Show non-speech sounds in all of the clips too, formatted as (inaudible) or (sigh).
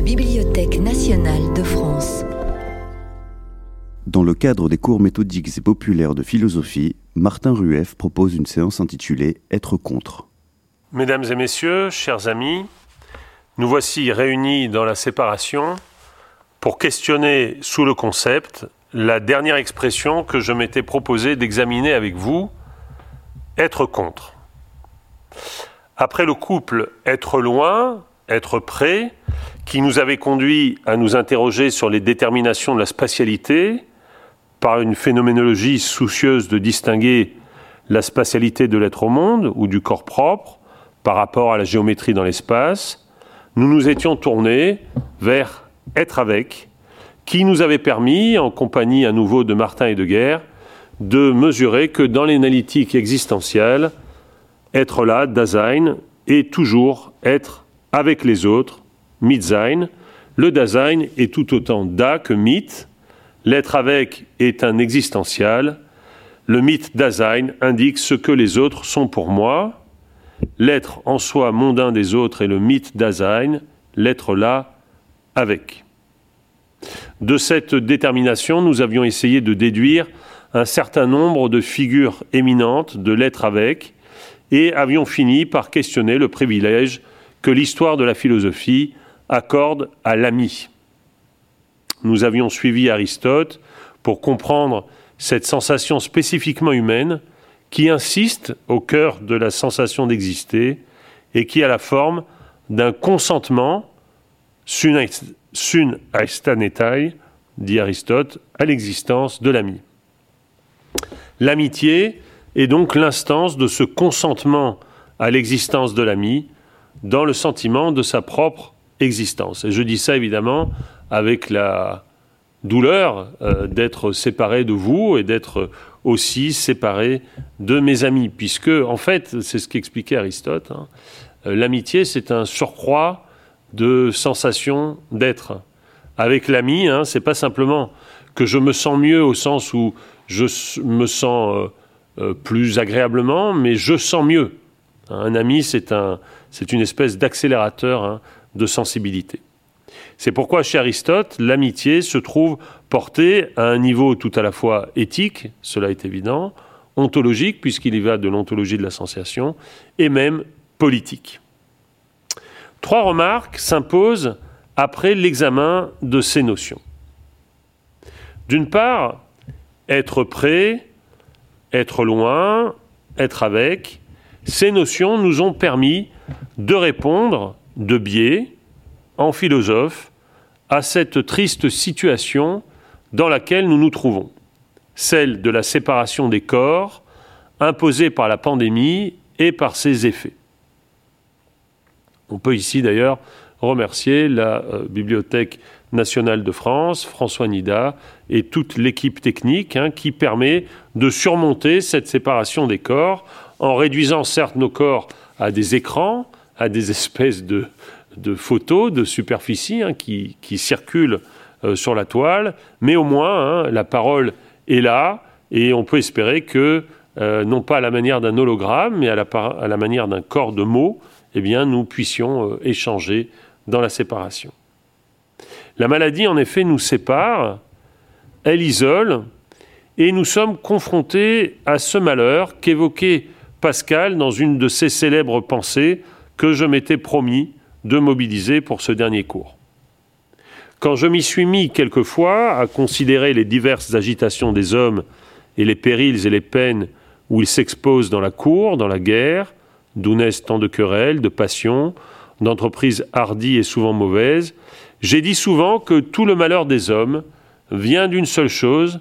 la Bibliothèque nationale de France. Dans le cadre des cours méthodiques et populaires de philosophie, Martin Rueff propose une séance intitulée Être contre. Mesdames et messieurs, chers amis, nous voici réunis dans la séparation pour questionner sous le concept la dernière expression que je m'étais proposé d'examiner avec vous, être contre. Après le couple être loin, être près, qui nous avait conduit à nous interroger sur les déterminations de la spatialité, par une phénoménologie soucieuse de distinguer la spatialité de l'être au monde ou du corps propre par rapport à la géométrie dans l'espace, nous nous étions tournés vers être avec, qui nous avait permis, en compagnie à nouveau de Martin et de Guerre, de mesurer que dans l'analytique existentielle, être là, Dasein, est toujours être avec les autres, Mitsein. Le Dasein est tout autant Da que Mit. L'être avec est un existentiel. Le mythe Dasein indique ce que les autres sont pour moi. L'être en soi mondain des autres est le mythe Dasein, l'être là avec. De cette détermination, nous avions essayé de déduire un certain nombre de figures éminentes de l'être avec et avions fini par questionner le privilège que l'histoire de la philosophie accorde à l'ami. Nous avions suivi Aristote pour comprendre cette sensation spécifiquement humaine qui insiste au cœur de la sensation d'exister et qui a la forme d'un consentement sun aistanetai, dit Aristote, à l'existence de l'ami. L'amitié est donc l'instance de ce consentement à l'existence de l'ami dans le sentiment de sa propre existence. Et je dis ça évidemment avec la douleur euh, d'être séparé de vous et d'être aussi séparé de mes amis, puisque en fait, c'est ce qu'expliquait Aristote, hein, euh, l'amitié c'est un surcroît de sensation d'être. Avec l'ami, hein, c'est pas simplement que je me sens mieux au sens où je me sens euh, plus agréablement, mais je sens mieux. Un ami, c'est un, une espèce d'accélérateur hein, de sensibilité. C'est pourquoi chez Aristote, l'amitié se trouve portée à un niveau tout à la fois éthique, cela est évident, ontologique, puisqu'il y va de l'ontologie de la sensation, et même politique. Trois remarques s'imposent après l'examen de ces notions. D'une part, être prêt, être loin, être avec, ces notions nous ont permis de répondre de biais, en philosophe, à cette triste situation dans laquelle nous nous trouvons, celle de la séparation des corps imposée par la pandémie et par ses effets. On peut ici d'ailleurs remercier la euh, Bibliothèque nationale de France, François Nida et toute l'équipe technique hein, qui permet de surmonter cette séparation des corps en réduisant certes nos corps à des écrans, à des espèces de, photos, de superficies hein, qui, circulent euh, sur la toile, mais au moins hein, la parole est là et on peut espérer que, euh, non pas à la manière d'un hologramme, mais à la, à la manière d'un corps de mots, eh bien, nous puissions euh, échanger dans la séparation. La maladie, en effet, nous sépare, elle isole, et nous sommes confrontés à ce malheur qu'évoquait Pascal dans une de ses célèbres pensées que je m'étais promis de mobiliser pour ce dernier cours. Quand je m'y suis mis quelquefois à considérer les diverses agitations des hommes et les périls et les peines où ils s'exposent dans la cour, dans la guerre, d'où naissent tant de querelles, de passions, d'entreprises hardies et souvent mauvaises, j'ai dit souvent que tout le malheur des hommes vient d'une seule chose,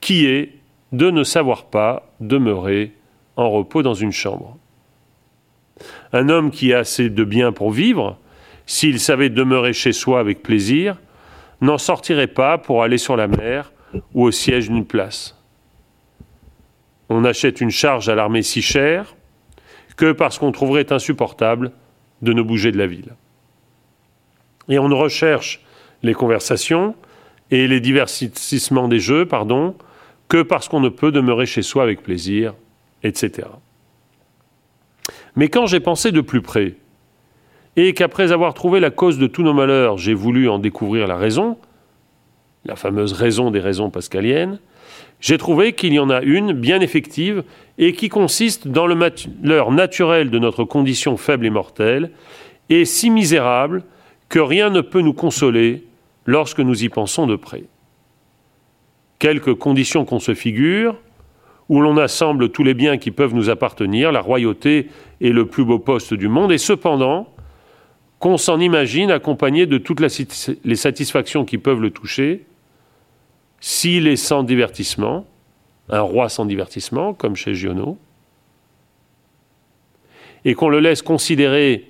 qui est de ne savoir pas demeurer en repos dans une chambre. Un homme qui a assez de biens pour vivre, s'il savait demeurer chez soi avec plaisir, n'en sortirait pas pour aller sur la mer ou au siège d'une place. On achète une charge à l'armée si chère que parce qu'on trouverait insupportable de ne bouger de la ville. Et on recherche les conversations et les divertissements des jeux, pardon, que parce qu'on ne peut demeurer chez soi avec plaisir, etc. Mais quand j'ai pensé de plus près, et qu'après avoir trouvé la cause de tous nos malheurs, j'ai voulu en découvrir la raison, la fameuse raison des raisons pascaliennes, j'ai trouvé qu'il y en a une bien effective et qui consiste dans le malheur naturel de notre condition faible et mortelle, et si misérable que rien ne peut nous consoler lorsque nous y pensons de près. Quelques conditions qu'on se figure, où l'on assemble tous les biens qui peuvent nous appartenir, la royauté est le plus beau poste du monde, et cependant, qu'on s'en imagine accompagné de toutes les satisfactions qui peuvent le toucher, s'il est sans divertissement, un roi sans divertissement, comme chez Giono, et qu'on le laisse considérer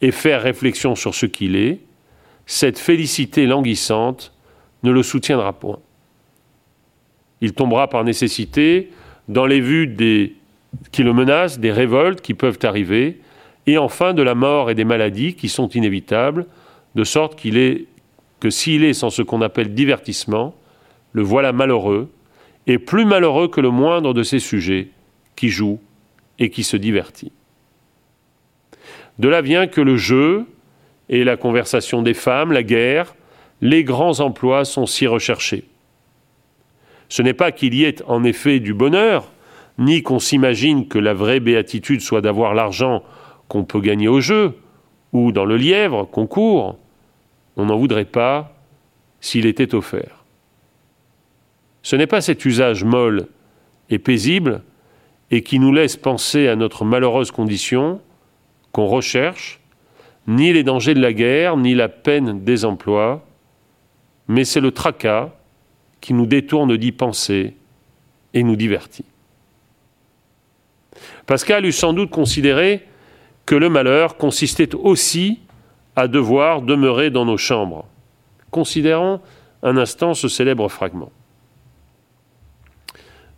et faire réflexion sur ce qu'il est, cette félicité languissante ne le soutiendra point. Il tombera par nécessité dans les vues qui le menacent, des révoltes qui peuvent arriver, et enfin de la mort et des maladies qui sont inévitables, de sorte qu'il est que s'il est sans ce qu'on appelle divertissement, le voilà malheureux, et plus malheureux que le moindre de ses sujets, qui joue et qui se divertit. De là vient que le jeu et la conversation des femmes, la guerre, les grands emplois sont si recherchés. Ce n'est pas qu'il y ait en effet du bonheur, ni qu'on s'imagine que la vraie béatitude soit d'avoir l'argent qu'on peut gagner au jeu, ou dans le lièvre qu'on court. On n'en voudrait pas s'il était offert. Ce n'est pas cet usage molle et paisible et qui nous laisse penser à notre malheureuse condition qu'on recherche, ni les dangers de la guerre, ni la peine des emplois, mais c'est le tracas qui nous détourne d'y penser et nous divertit. Pascal eut sans doute considéré que le malheur consistait aussi à devoir demeurer dans nos chambres. Considérons un instant ce célèbre fragment.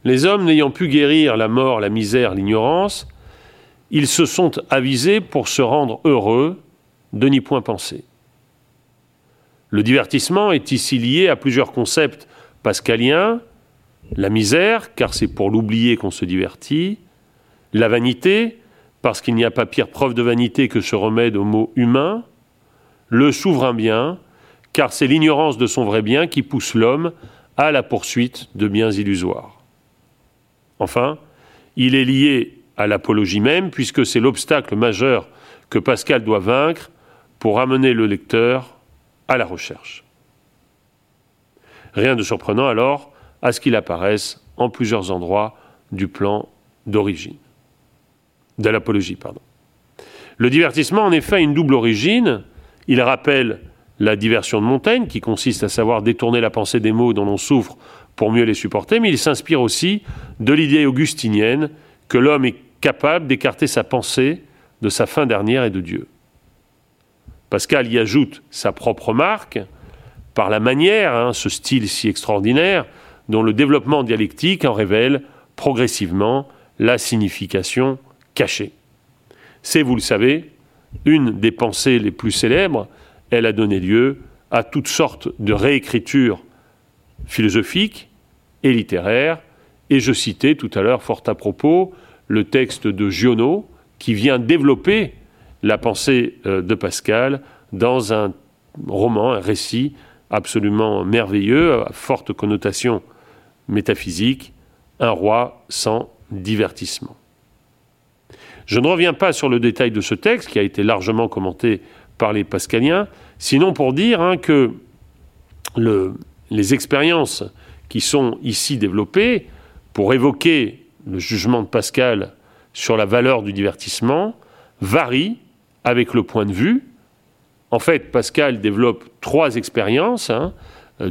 Les hommes n'ayant pu guérir la mort, la misère, l'ignorance, ils se sont avisés pour se rendre heureux de n'y point penser. Le divertissement est ici lié à plusieurs concepts pascaliens, la misère, car c'est pour l'oublier qu'on se divertit, la vanité, parce qu'il n'y a pas pire preuve de vanité que ce remède au mot humain, le souverain bien, car c'est l'ignorance de son vrai bien qui pousse l'homme à la poursuite de biens illusoires. Enfin, il est lié à l'apologie même, puisque c'est l'obstacle majeur que Pascal doit vaincre pour amener le lecteur à la recherche. Rien de surprenant alors à ce qu'il apparaisse en plusieurs endroits du plan d'origine, de l'apologie, pardon. Le divertissement, en effet, a une double origine. Il rappelle la diversion de Montaigne, qui consiste à savoir détourner la pensée des mots dont l'on souffre pour mieux les supporter, mais il s'inspire aussi de l'idée augustinienne que l'homme est capable d'écarter sa pensée de sa fin dernière et de Dieu. Pascal y ajoute sa propre marque par la manière, hein, ce style si extraordinaire, dont le développement dialectique en révèle progressivement la signification cachée. C'est, vous le savez, une des pensées les plus célèbres. Elle a donné lieu à toutes sortes de réécritures philosophique et littéraire. Et je citais tout à l'heure, fort à propos, le texte de Giono, qui vient développer la pensée euh, de Pascal dans un roman, un récit absolument merveilleux, à forte connotation métaphysique, Un roi sans divertissement. Je ne reviens pas sur le détail de ce texte, qui a été largement commenté par les pascaliens, sinon pour dire hein, que le, les expériences qui sont ici développées pour évoquer le jugement de Pascal sur la valeur du divertissement varient avec le point de vue. En fait, Pascal développe trois expériences hein, euh,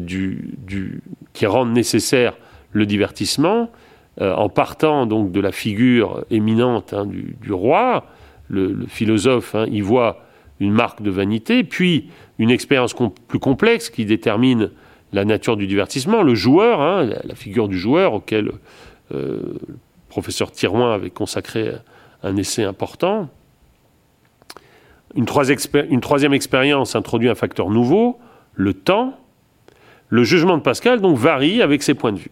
qui rendent nécessaire le divertissement, euh, en partant donc de la figure éminente hein, du, roi. Le, philosophe y voit une marque de vanité, puis une expérience plus complexe qui détermine la nature du divertissement, le joueur, hein, la, figure du joueur auquel euh, le professeur Thirouin avait consacré un essai important. Une, troisième expérience introduit un facteur nouveau, le temps. Le jugement de Pascal donc varie avec ses points de vue.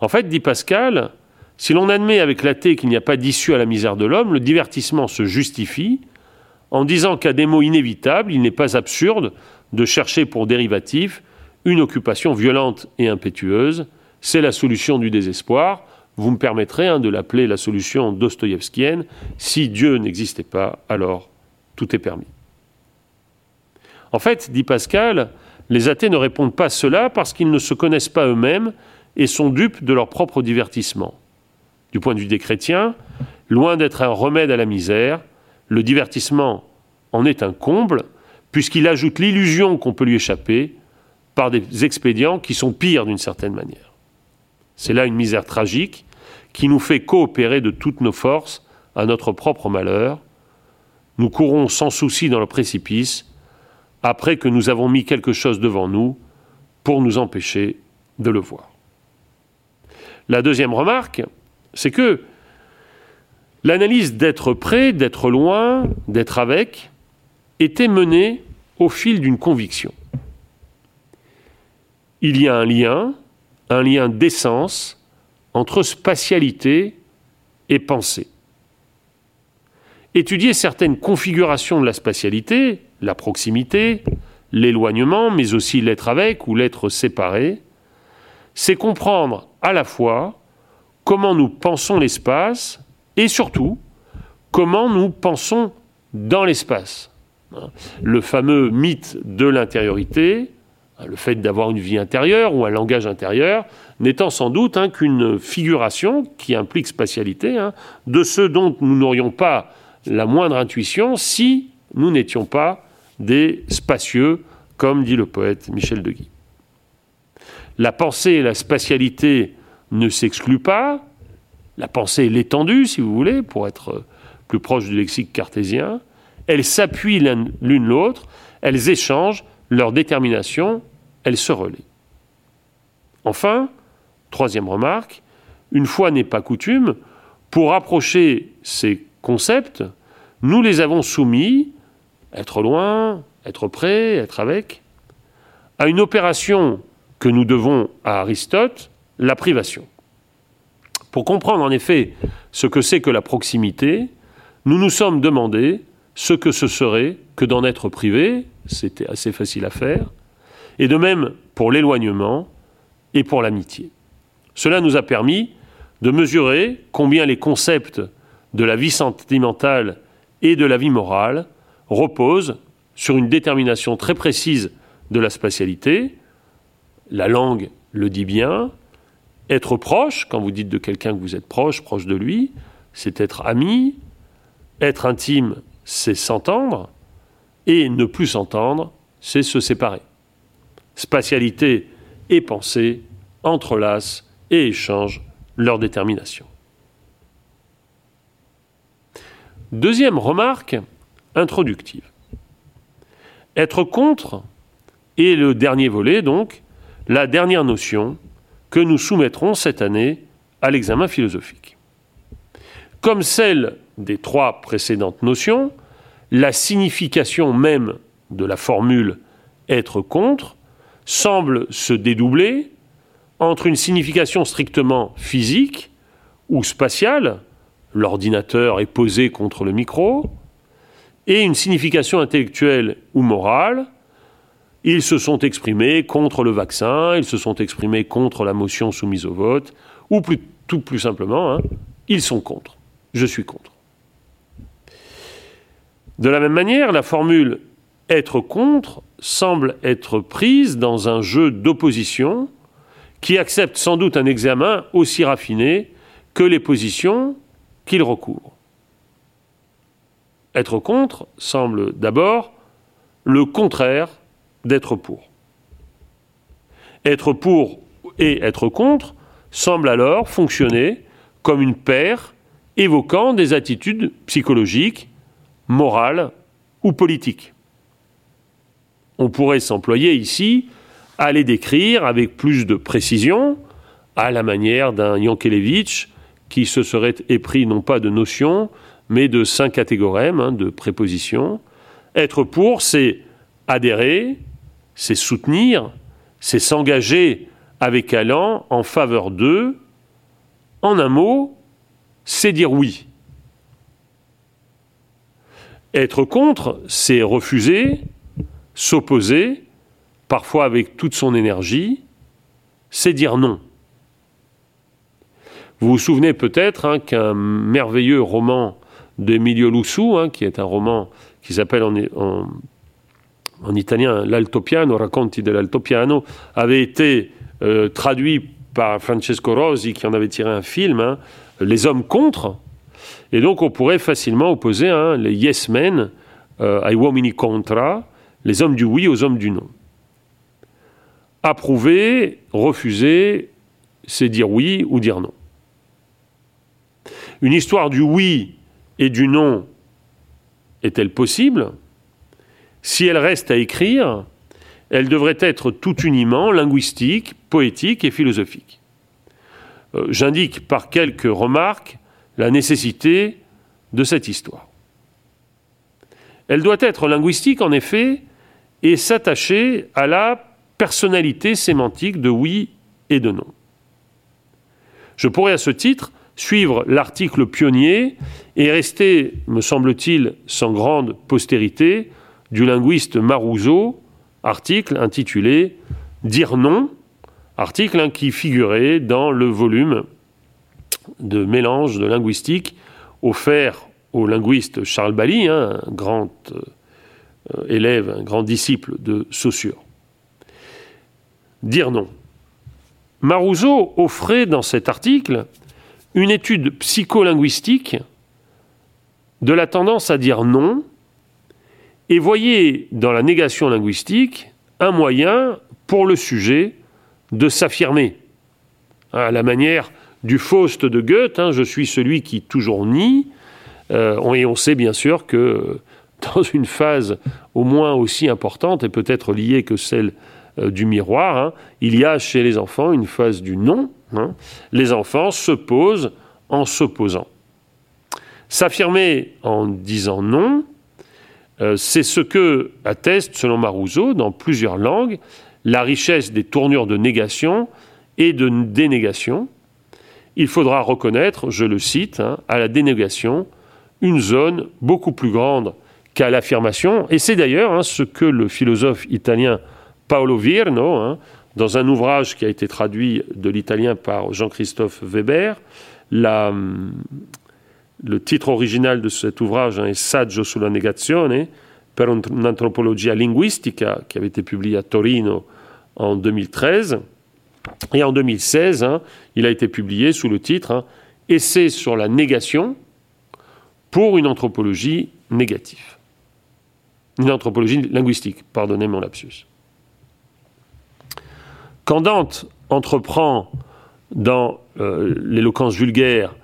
En fait, dit Pascal, si l'on admet avec l'athée qu'il n'y a pas d'issue à la misère de l'homme, le divertissement se justifie en disant qu'à des mots inévitables, il n'est pas absurde de chercher pour dérivatif une occupation violente et impétueuse. C'est la solution du désespoir. Vous me permettrez hein, de l'appeler la solution dostoïevskienne. Si Dieu n'existait pas, alors tout est permis. En fait, dit Pascal, les athées ne répondent pas cela parce qu'ils ne se connaissent pas eux-mêmes et sont dupes de leur propre divertissement. Du point de vue des chrétiens, loin d'être un remède à la misère, le divertissement en est un comble, puisqu'il ajoute l'illusion qu'on peut lui échapper par des expédients qui sont pires d'une certaine manière. C'est là une misère tragique qui nous fait coopérer de toutes nos forces à notre propre malheur. Nous courons sans souci dans le précipice, après que nous avons mis quelque chose devant nous pour nous empêcher de le voir. La deuxième remarque, c'est que l'analyse d'être près, d'être loin, d'être avec, était menée au fil d'une conviction. Il y a un lien, un lien d'essence entre spatialité et pensée. Étudier certaines configurations de la spatialité, la proximité, l'éloignement, mais aussi l'être avec ou l'être séparé, c'est comprendre à la fois comment nous pensons l'espace et surtout comment nous pensons dans l'espace. Le fameux mythe de l'intériorité, le fait d'avoir une vie intérieure ou un langage intérieur, n'étant sans doute hein, qu'une figuration qui implique spatialité hein, de ce dont nous n'aurions pas la moindre intuition si nous n'étions pas des spacieux, comme dit le poète Michel Deguy. La pensée et la spatialité ne s'excluent pas, la pensée est l'étendue, si vous voulez, pour être plus proche du lexique cartésien, elles s'appuient l'une l'autre, elles échangent leur détermination, elles se relient. Enfin, troisième remarque, une fois n'est pas coutume, pour approcher ces concepts, nous les avons soumis être loin, être près, être avec, à une opération que nous devons à Aristote, la privation. Pour comprendre en effet ce que c'est que la proximité, nous nous sommes demandé ce que ce serait que d'en être privé, c'était assez facile à faire, et de même pour l'éloignement et pour l'amitié. Cela nous a permis de mesurer combien les concepts de la vie sentimentale et de la vie morale repose sur une détermination très précise de la spatialité. La langue le dit bien. Être proche, quand vous dites de quelqu'un que vous êtes proche, proche de lui, c'est être ami. Être intime, c'est s'entendre. Et ne plus s'entendre, c'est se séparer. Spatialité et pensée entrelacent et échangent leur détermination. Deuxième remarque, introductive. Être contre est le dernier volet, donc, la dernière notion que nous soumettrons cette année à l'examen philosophique. Comme celle des trois précédentes notions, la signification même de la formule être contre semble se dédoubler entre une signification strictement physique ou spatiale, l'ordinateur est posé contre le micro, et une signification intellectuelle ou morale. Ils se sont exprimés contre le vaccin, ils se sont exprimés contre la motion soumise au vote, ou tout plus simplement, hein, ils sont contre. Je suis contre. De la même manière, la formule être contre semble être prise dans un jeu d'opposition qui accepte sans doute un examen aussi raffiné que les positions qu'il recouvre. Être contre semble d'abord le contraire d'être pour. Être pour et être contre semble alors fonctionner comme une paire évoquant des attitudes psychologiques, morales ou politiques. On pourrait s'employer ici à les décrire avec plus de précision, à la manière d'un Yankelevitch qui se serait épris non pas de notions, mais de cinq catégorèmes hein, de prépositions. Être pour, c'est adhérer, c'est soutenir, c'est s'engager avec allant en faveur d'eux. En un mot, c'est dire oui. Être contre, c'est refuser, s'opposer, parfois avec toute son énergie, c'est dire non. Vous vous souvenez peut-être hein, qu'un merveilleux roman d'Emilio Lussu, hein, qui est un roman qui s'appelle en, en, italien L'Altopiano, Racconti dell'Altopiano, avait été euh, traduit par Francesco Rosi, qui en avait tiré un film, hein, Les hommes contre. Et donc on pourrait facilement opposer les yes men euh, ai uomini contra, les hommes du oui aux hommes du non. Approuver, refuser, c'est dire oui ou dire non. Une histoire du oui et du non est-elle possible? Si elle reste à écrire, elle devrait être tout uniment linguistique, poétique et philosophique. Euh, j'indique par quelques remarques la nécessité de cette histoire. Elle doit être linguistique, en effet, et s'attacher à la personnalité sémantique de oui et de non. Je pourrais à ce titre suivre l'article pionnier et rester, me semble-t-il, sans grande postérité, du linguiste Marouzeau, article intitulé Dire non, article hein, qui figurait dans le volume de mélange de linguistique offert au linguiste Charles Bally, hein, un grand euh, élève, un grand disciple de Saussure. Dire non. Marouzeau offrait dans cet article une étude psycholinguistique de la tendance à dire non et voyez dans la négation linguistique un moyen pour le sujet de s'affirmer. À la manière du Faust de Goethe, hein, je suis celui qui toujours nie, euh, et on sait bien sûr que dans une phase au moins aussi importante et peut-être liée que celle euh, du miroir, hein, il y a chez les enfants une phase du non, Hein. les enfants se posent en s'opposant. S'affirmer en disant non, euh, c'est ce que atteste, selon Marouzeau, dans plusieurs langues, la richesse des tournures de négation et de dénégation. Il faudra reconnaître, je le cite, hein, à la dénégation, une zone beaucoup plus grande qu'à l'affirmation, et c'est d'ailleurs hein, ce que le philosophe italien Paolo Virno, dans un ouvrage qui a été traduit de l'italien par Jean-Christophe Weber. le titre original de cet ouvrage est Saggio sulla negazione per un'antropologia linguistica, qui avait été publié à Torino en 2013. Et en 2016, hein, il a été publié sous le titre hein, Essai sur la négation pour une anthropologie négative. Une anthropologie linguistique, pardonnez mon lapsus. Quand Dante entreprend dans euh, l'éloquence vulgaire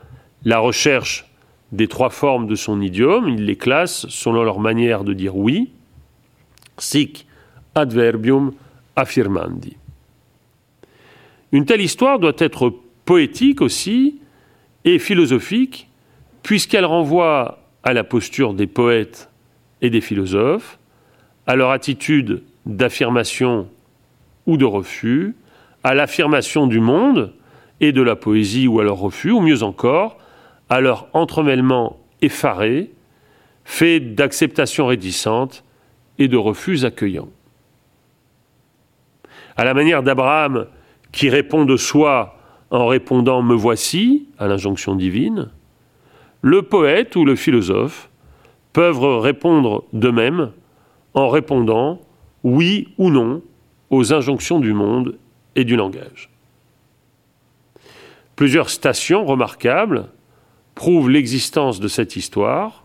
la recherche des trois formes de son idiome, il les classe selon leur manière de dire oui, sic adverbium affirmandi. Une telle histoire doit être poétique aussi et philosophique, puisqu'elle renvoie à la posture des poètes et des philosophes, à leur attitude d'affirmation ou de refus, à l'affirmation du monde et de la poésie ou à leur refus, ou mieux encore, à leur entremêlement effaré, fait d'acceptation réticente et de refus accueillants. À la manière d'Abraham qui répond de soi en répondant Me voici à l'injonction divine, le poète ou le philosophe peuvent répondre d'eux-mêmes en répondant oui ou non aux injonctions du monde et du langage. Plusieurs stations remarquables prouvent l'existence de cette histoire.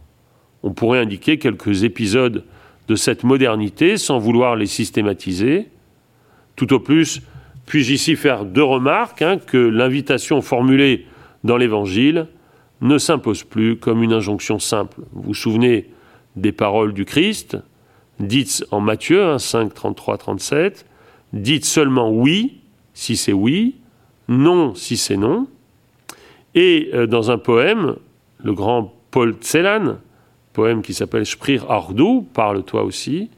On pourrait indiquer quelques épisodes de cette modernité sans vouloir les systématiser. Tout au plus, puis-je ici faire deux remarques, hein, que l'invitation formulée dans l'Évangile ne s'impose plus comme une injonction simple. Vous vous souvenez des paroles du Christ, dites en Matthieu 5, 33, 37, dites seulement oui si c'est oui, non si c'est non. Et euh, dans un poème, le grand Paul Celan, poème qui s'appelle Sprich Ardu, parle-toi aussi,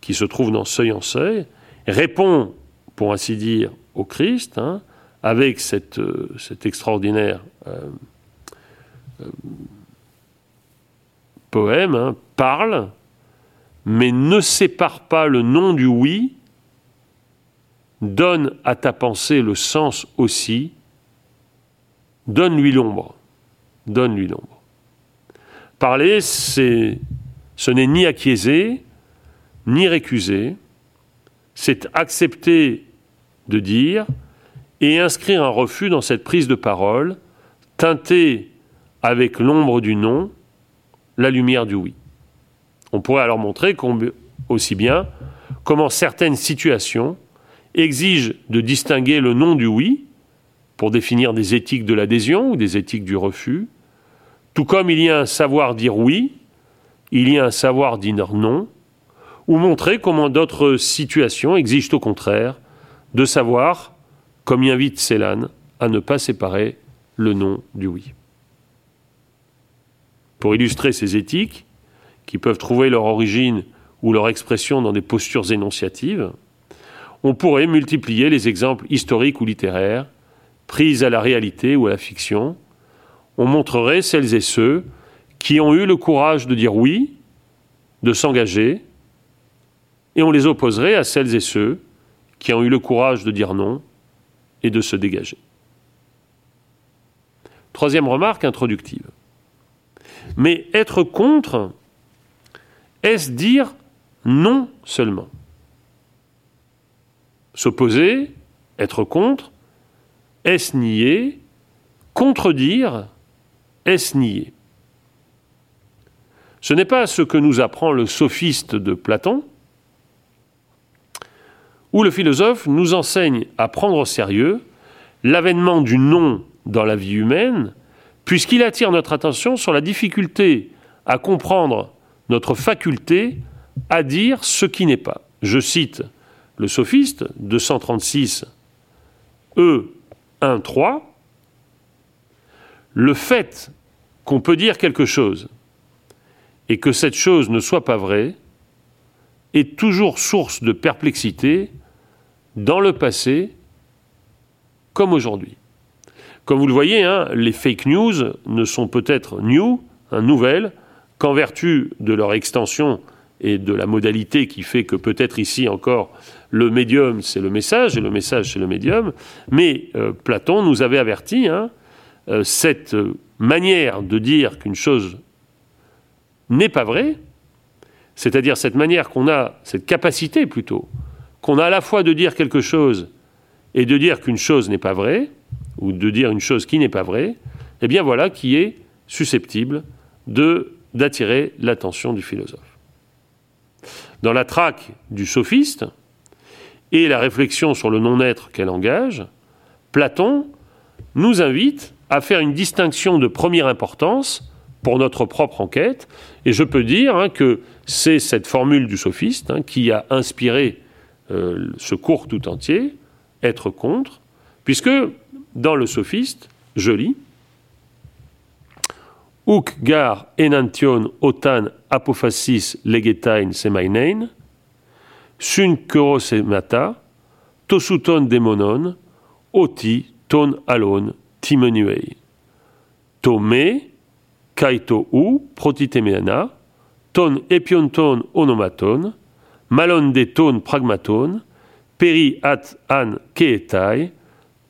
qui se trouve dans Seuil en Seuil, répond, pour ainsi dire, au Christ, hein, avec cette, euh, extraordinaire euh, poème, hein, parle, mais ne sépare pas le nom du oui, donne à ta pensée le sens aussi, donne-lui l'ombre, donne-lui l'ombre. Parler, c'est, ce n'est ni acquiescer, ni récuser, c'est accepter de dire et inscrire un refus dans cette prise de parole, teintée avec l'ombre du non, la lumière du oui. On pourrait alors montrer aussi bien comment certaines situations exigent de distinguer le non du oui pour définir des éthiques de l'adhésion ou des éthiques du refus, tout comme il y a un savoir dire oui, il y a un savoir dire non, ou montrer comment d'autres situations exigent au contraire de savoir, comme y invite Célan, à ne pas séparer le non du oui. Pour illustrer ces éthiques, qui peuvent trouver leur origine ou leur expression dans des postures énonciatives, on pourrait multiplier les exemples historiques ou littéraires, pris à la réalité ou à la fiction. On montrerait celles et ceux qui ont eu le courage de dire oui, de s'engager, et on les opposerait à celles et ceux qui ont eu le courage de dire non et de se dégager. Troisième remarque introductive. Mais être contre, est-ce dire non seulement? S'opposer, être contre, est-ce nier Contredire, est-ce nier Ce n'est pas ce que nous apprend le sophiste de Platon, où le philosophe nous enseigne à prendre au sérieux l'avènement du non dans la vie humaine puisqu'il attire notre attention sur la difficulté à comprendre notre faculté à dire ce qui n'est pas. Je cite le sophiste 236 E 1 3 le fait qu'on peut dire quelque chose et que cette chose ne soit pas vraie est toujours source de perplexité dans le passé comme aujourd'hui. Comme vous le voyez, hein, les fake news ne sont peut-être new, hein, nouvelles, qu'en vertu de leur extension et de la modalité qui fait que peut-être ici encore le médium c'est le message et le message c'est le médium, mais euh, Platon nous avait averti, hein, euh, cette manière de dire qu'une chose n'est pas vraie, c'est-à-dire cette manière qu'on a, cette capacité plutôt, qu'on a à la fois de dire quelque chose et de dire qu'une chose n'est pas vraie, ou de dire une chose qui n'est pas vraie, eh bien voilà qui est susceptible de d'attirer l'attention du philosophe. Dans la traque du sophiste et la réflexion sur le non-être qu'elle engage, Platon nous invite à faire une distinction de première importance pour notre propre enquête, et je peux dire hein, que c'est cette formule du sophiste hein, qui a inspiré euh, ce cours tout entier, être contre, puisque dans le sophiste, je lis Uk gar enantion otan apophasis legetain semainein, sun mata, tosuton demonon, oti ton alon timenuei. To me, kaito u protitemeana, ton epionton onomaton, malon de ton pragmaton, peri at an keetai,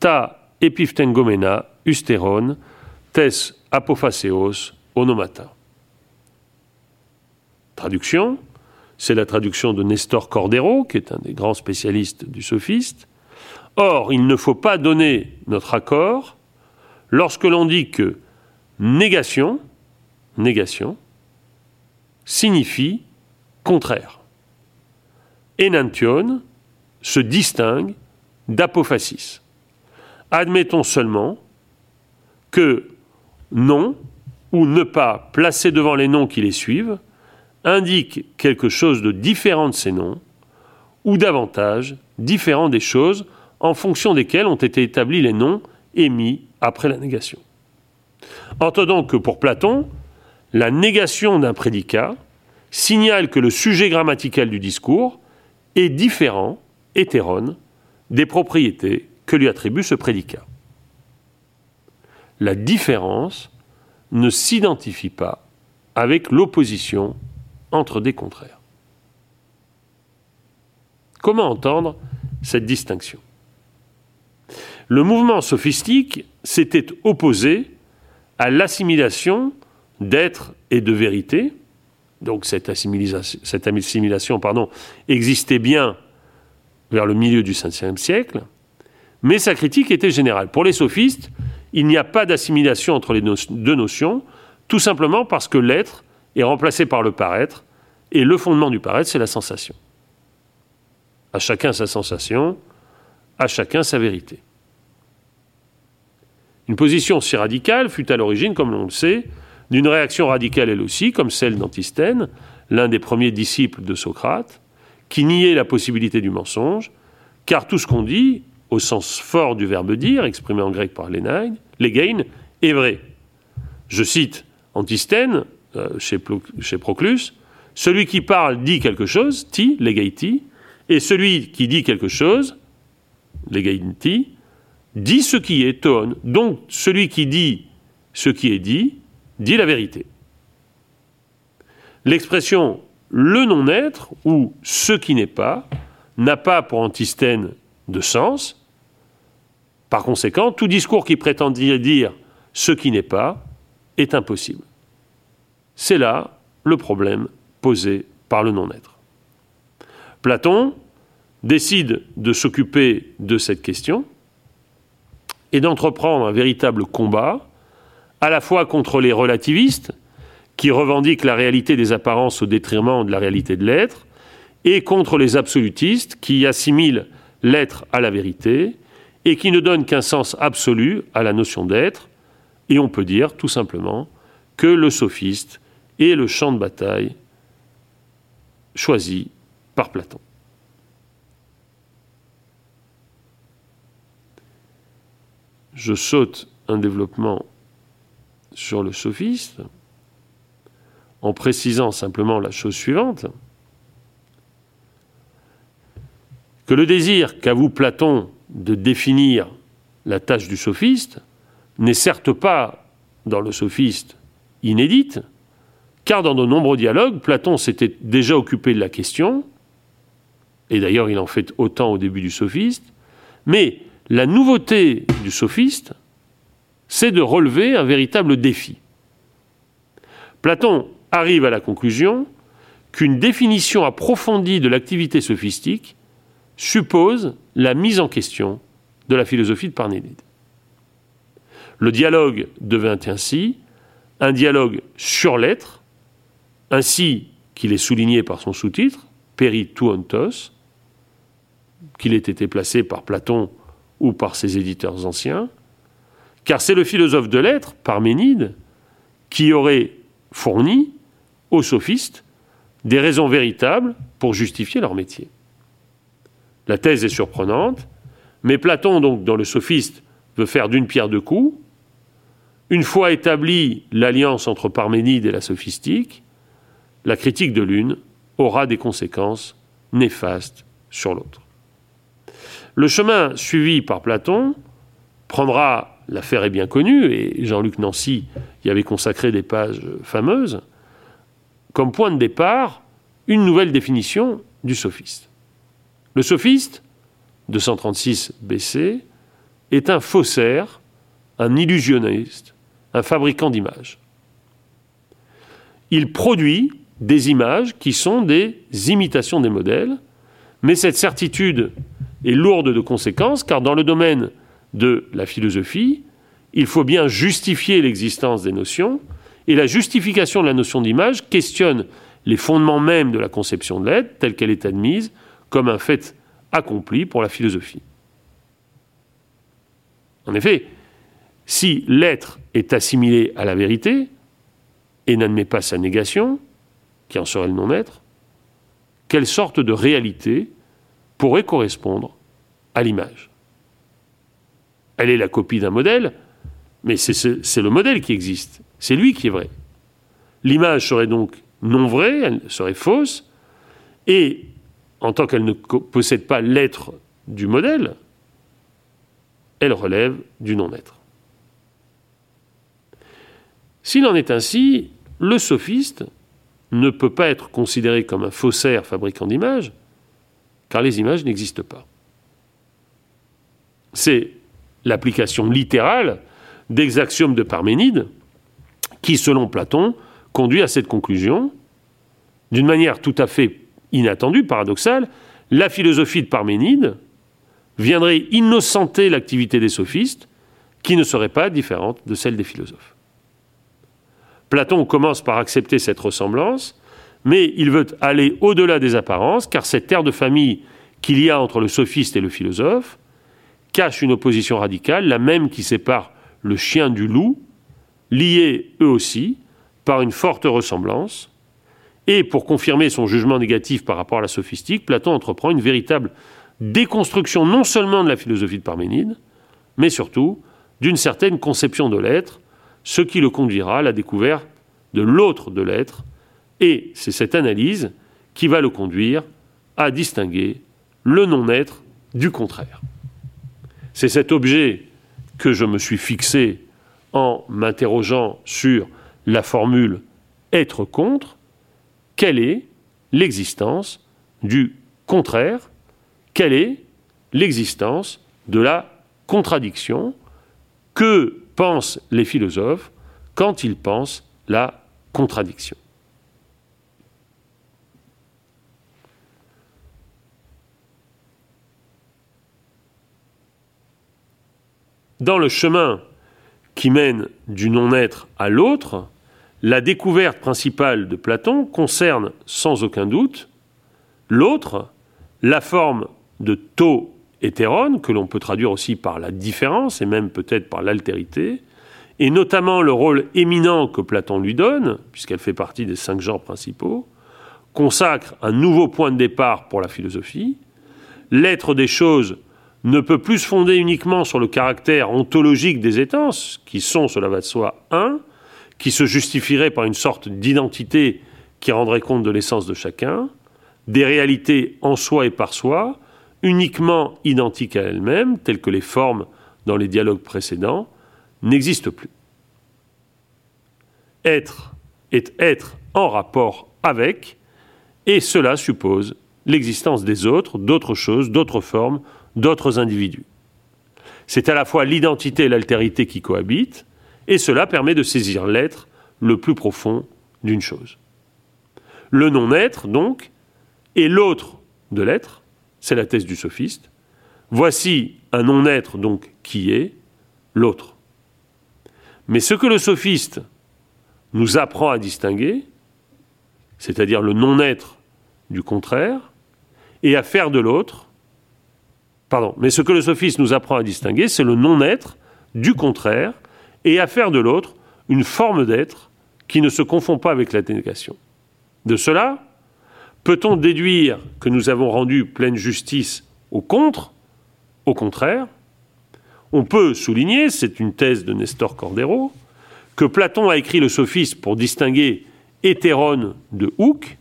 ta epiphthengomena, usteron, tes apophaseos, onomata. Traduction, c'est la traduction de Nestor Cordero, qui est un des grands spécialistes du sophiste. Or, il ne faut pas donner notre accord lorsque l'on dit que négation, négation, signifie contraire. Enantion se distingue d'apophasis. Admettons seulement que non ou ne pas placer devant les noms qui les suivent indique quelque chose de différent de ces noms ou davantage différent des choses en fonction desquelles ont été établis les noms émis après la négation. Entre donc que pour Platon, la négation d'un prédicat signale que le sujet grammatical du discours est différent, hétérone, des propriétés que lui attribue ce prédicat. La différence ne s'identifie pas avec l'opposition entre des contraires. Comment entendre cette distinction? Le mouvement sophistique s'était opposé à l'assimilation d'être et de vérité. Donc cette assimilation, cette assimilation pardon, existait bien vers le milieu du Ve siècle, mais sa critique était générale. Pour les sophistes, il n'y a pas d'assimilation entre les deux notions, tout simplement parce que l'être est remplacé par le paraître, et le fondement du paraître, c'est la sensation. À chacun sa sensation, à chacun sa vérité. Une position si radicale fut à l'origine, comme l'on le sait, d'une réaction radicale elle aussi, comme celle d'Antisthène, l'un des premiers disciples de Socrate, qui niait la possibilité du mensonge, car tout ce qu'on dit, au sens fort du verbe dire, exprimé en grec par Lénaïne, est vrai. Je cite Antisthène, chez, chez, Proclus, celui qui parle dit quelque chose, ti, legaiti, et celui qui dit quelque chose, legaiti, dit ce qui est, ton. Donc celui qui dit ce qui est dit, dit la vérité. L'expression le non-être ou ce qui n'est pas n'a pas pour Antisthène de sens. Par conséquent, tout discours qui prétend dire ce qui n'est pas est impossible. C'est là le problème posé par le non-être. Platon décide de s'occuper de cette question et d'entreprendre un véritable combat, à la fois contre les relativistes, qui revendiquent la réalité des apparences au détriment de la réalité de l'être, et contre les absolutistes, qui assimilent l'être à la vérité, et qui ne donnent qu'un sens absolu à la notion d'être, et on peut dire tout simplement que le sophiste est le champ de bataille choisi par Platon. je saute un développement sur le sophiste en précisant simplement la chose suivante, que le désir qu'avoue Platon de définir la tâche du sophiste n'est certes pas dans le sophiste inédite, car dans de nombreux dialogues, Platon s'était déjà occupé de la question, et d'ailleurs il en fait autant au début du sophiste, mais la nouveauté du sophiste, c'est de relever un véritable défi. Platon arrive à la conclusion qu'une définition approfondie de l'activité sophistique suppose la mise en question de la philosophie de Parménide. Le dialogue devint ainsi un dialogue sur l'être, ainsi qu'il est souligné par son sous-titre, Peri Tuontos, qu'il ait été placé par Platon ou par ses éditeurs anciens, car c'est le philosophe de l'être, Parménide, qui aurait fourni aux sophistes des raisons véritables pour justifier leur métier. La thèse est surprenante, mais Platon, donc, dans le sophiste, veut faire d'une pierre deux coups. Une fois établie l'alliance entre Parménide et la sophistique, la critique de l'une aura des conséquences néfastes sur l'autre. Le chemin suivi par Platon prendra, l'affaire est bien connue, et Jean-Luc Nancy y avait consacré des pages fameuses, comme point de départ une nouvelle définition du sophiste. Le sophiste, 236 BC, est un faussaire, un illusionniste, un fabricant d'images. Il produit des images qui sont des imitations des modèles, mais cette certitude est lourde de conséquences, car dans le domaine de la philosophie, il faut bien justifier l'existence des notions, et la justification de la notion d'image questionne les fondements mêmes de la conception de l'être, telle qu'elle est admise comme un fait accompli pour la philosophie. En effet, si l'être est assimilé à la vérité et n'admet pas sa négation, qui en serait le non-être, quelle sorte de réalité pourrait correspondre à l'image? Elle est la copie d'un modèle, mais c'est le modèle qui existe. C'est lui qui est vrai. L'image serait donc non vraie, elle serait fausse, et en tant qu'elle ne possède pas l'être du modèle, elle relève du non-être. S'il en est ainsi, le sophiste ne peut pas être considéré comme un faussaire fabricant d'images, car les images n'existent pas. C'est l'application littérale des axiomes de Parménide qui, selon Platon, conduit à cette conclusion. D'une manière tout à fait inattendue, paradoxale, la philosophie de Parménide viendrait innocenter l'activité des sophistes, qui ne serait pas différente de celle des philosophes. Platon commence par accepter cette ressemblance, mais il veut aller au-delà des apparences, car cette terre de famille qu'il y a entre le sophiste et le philosophe cache une opposition radicale, la même qui sépare le chien du loup, liés eux aussi par une forte ressemblance. Et pour confirmer son jugement négatif par rapport à la sophistique, Platon entreprend une véritable déconstruction non seulement de la philosophie de Parménide, mais surtout d'une certaine conception de l'être, ce qui le conduira à la découverte de l'autre de l'être, et c'est cette analyse qui va le conduire à distinguer le non-être du contraire. C'est cet objet que je me suis fixé en m'interrogeant sur la formule être contre, quelle est l'existence du contraire, quelle est l'existence de la contradiction, que pensent les philosophes quand ils pensent la contradiction. Dans le chemin qui mène du non-être à l'autre, la découverte principale de Platon concerne sans aucun doute l'autre, la forme de to que l'on peut traduire aussi par la différence et même peut-être par l'altérité, et notamment le rôle éminent que Platon lui donne, puisqu'elle fait partie des cinq genres principaux, consacre un nouveau point de départ pour la philosophie. L'être des choses ne peut plus se fonder uniquement sur le caractère ontologique des étances, qui sont, cela va de soi, un, qui se justifierait par une sorte d'identité qui rendrait compte de l'essence de chacun, des réalités en soi et par soi, uniquement identiques à elles-mêmes, telles que les formes dans les dialogues précédents, n'existent plus. Être est être en rapport avec, et cela suppose l'existence des autres, d'autres choses, d'autres formes, d'autres individus. C'est à la fois l'identité et l'altérité qui cohabitent, et cela permet de saisir l'être le plus profond d'une chose. Le non-être, donc, est l'autre de l'être, c'est la thèse du sophiste. Voici un non-être, donc, qui est l'autre. Mais ce que le sophiste nous apprend à distinguer, c'est-à-dire le non-être du contraire, et à faire de l'autre, pardon, mais ce que le sophiste nous apprend à distinguer, c'est le non-être du contraire, et à faire de l'autre une forme d'être qui ne se confond pas avec la négation. De cela, peut-on déduire que nous avons rendu pleine justice au contre? Au contraire, on peut souligner, c'est une thèse de Nestor Cordero, que Platon a écrit le sophisme pour distinguer hétérone de houk.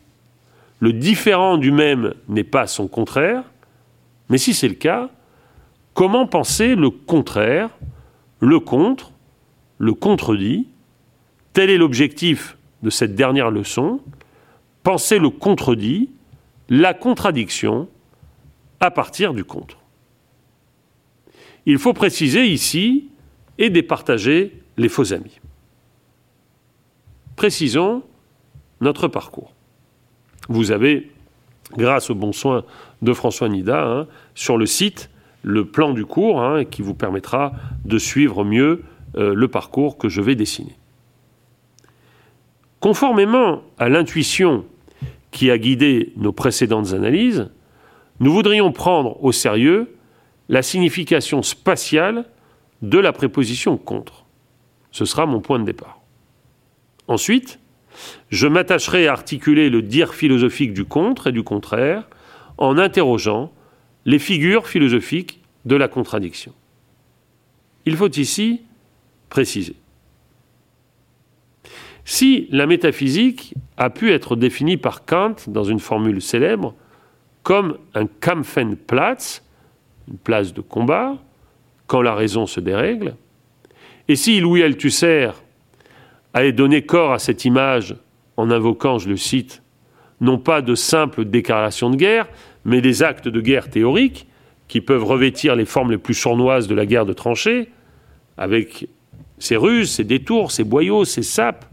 Le différent du même n'est pas son contraire, mais si c'est le cas, comment penser le contraire, le contre, le contredit? Tel est l'objectif de cette dernière leçon, penser le contredit, la contradiction, à partir du contre. Il faut préciser ici et départager les faux amis. Précisons notre parcours. Vous avez, grâce au bon soin de François Nida, hein, sur le site, le plan du cours hein, qui vous permettra de suivre mieux euh, le parcours que je vais dessiner. Conformément à l'intuition qui a guidé nos précédentes analyses, nous voudrions prendre au sérieux la signification spatiale de la préposition contre. Ce sera mon point de départ. Ensuite, je m'attacherai à articuler le dire philosophique du contre et du contraire en interrogeant les figures philosophiques de la contradiction. Il faut ici préciser. Si la métaphysique a pu être définie par Kant dans une formule célèbre comme un Kampfenplatz, une place de combat, quand la raison se dérègle, et si Louis Althusser allait donner corps à cette image en invoquant, je le cite, non pas de simples déclarations de guerre, mais des actes de guerre théoriques qui peuvent revêtir les formes les plus sournoises de la guerre de tranchées, avec ses ruses, ses détours, ses boyaux, ses sapes,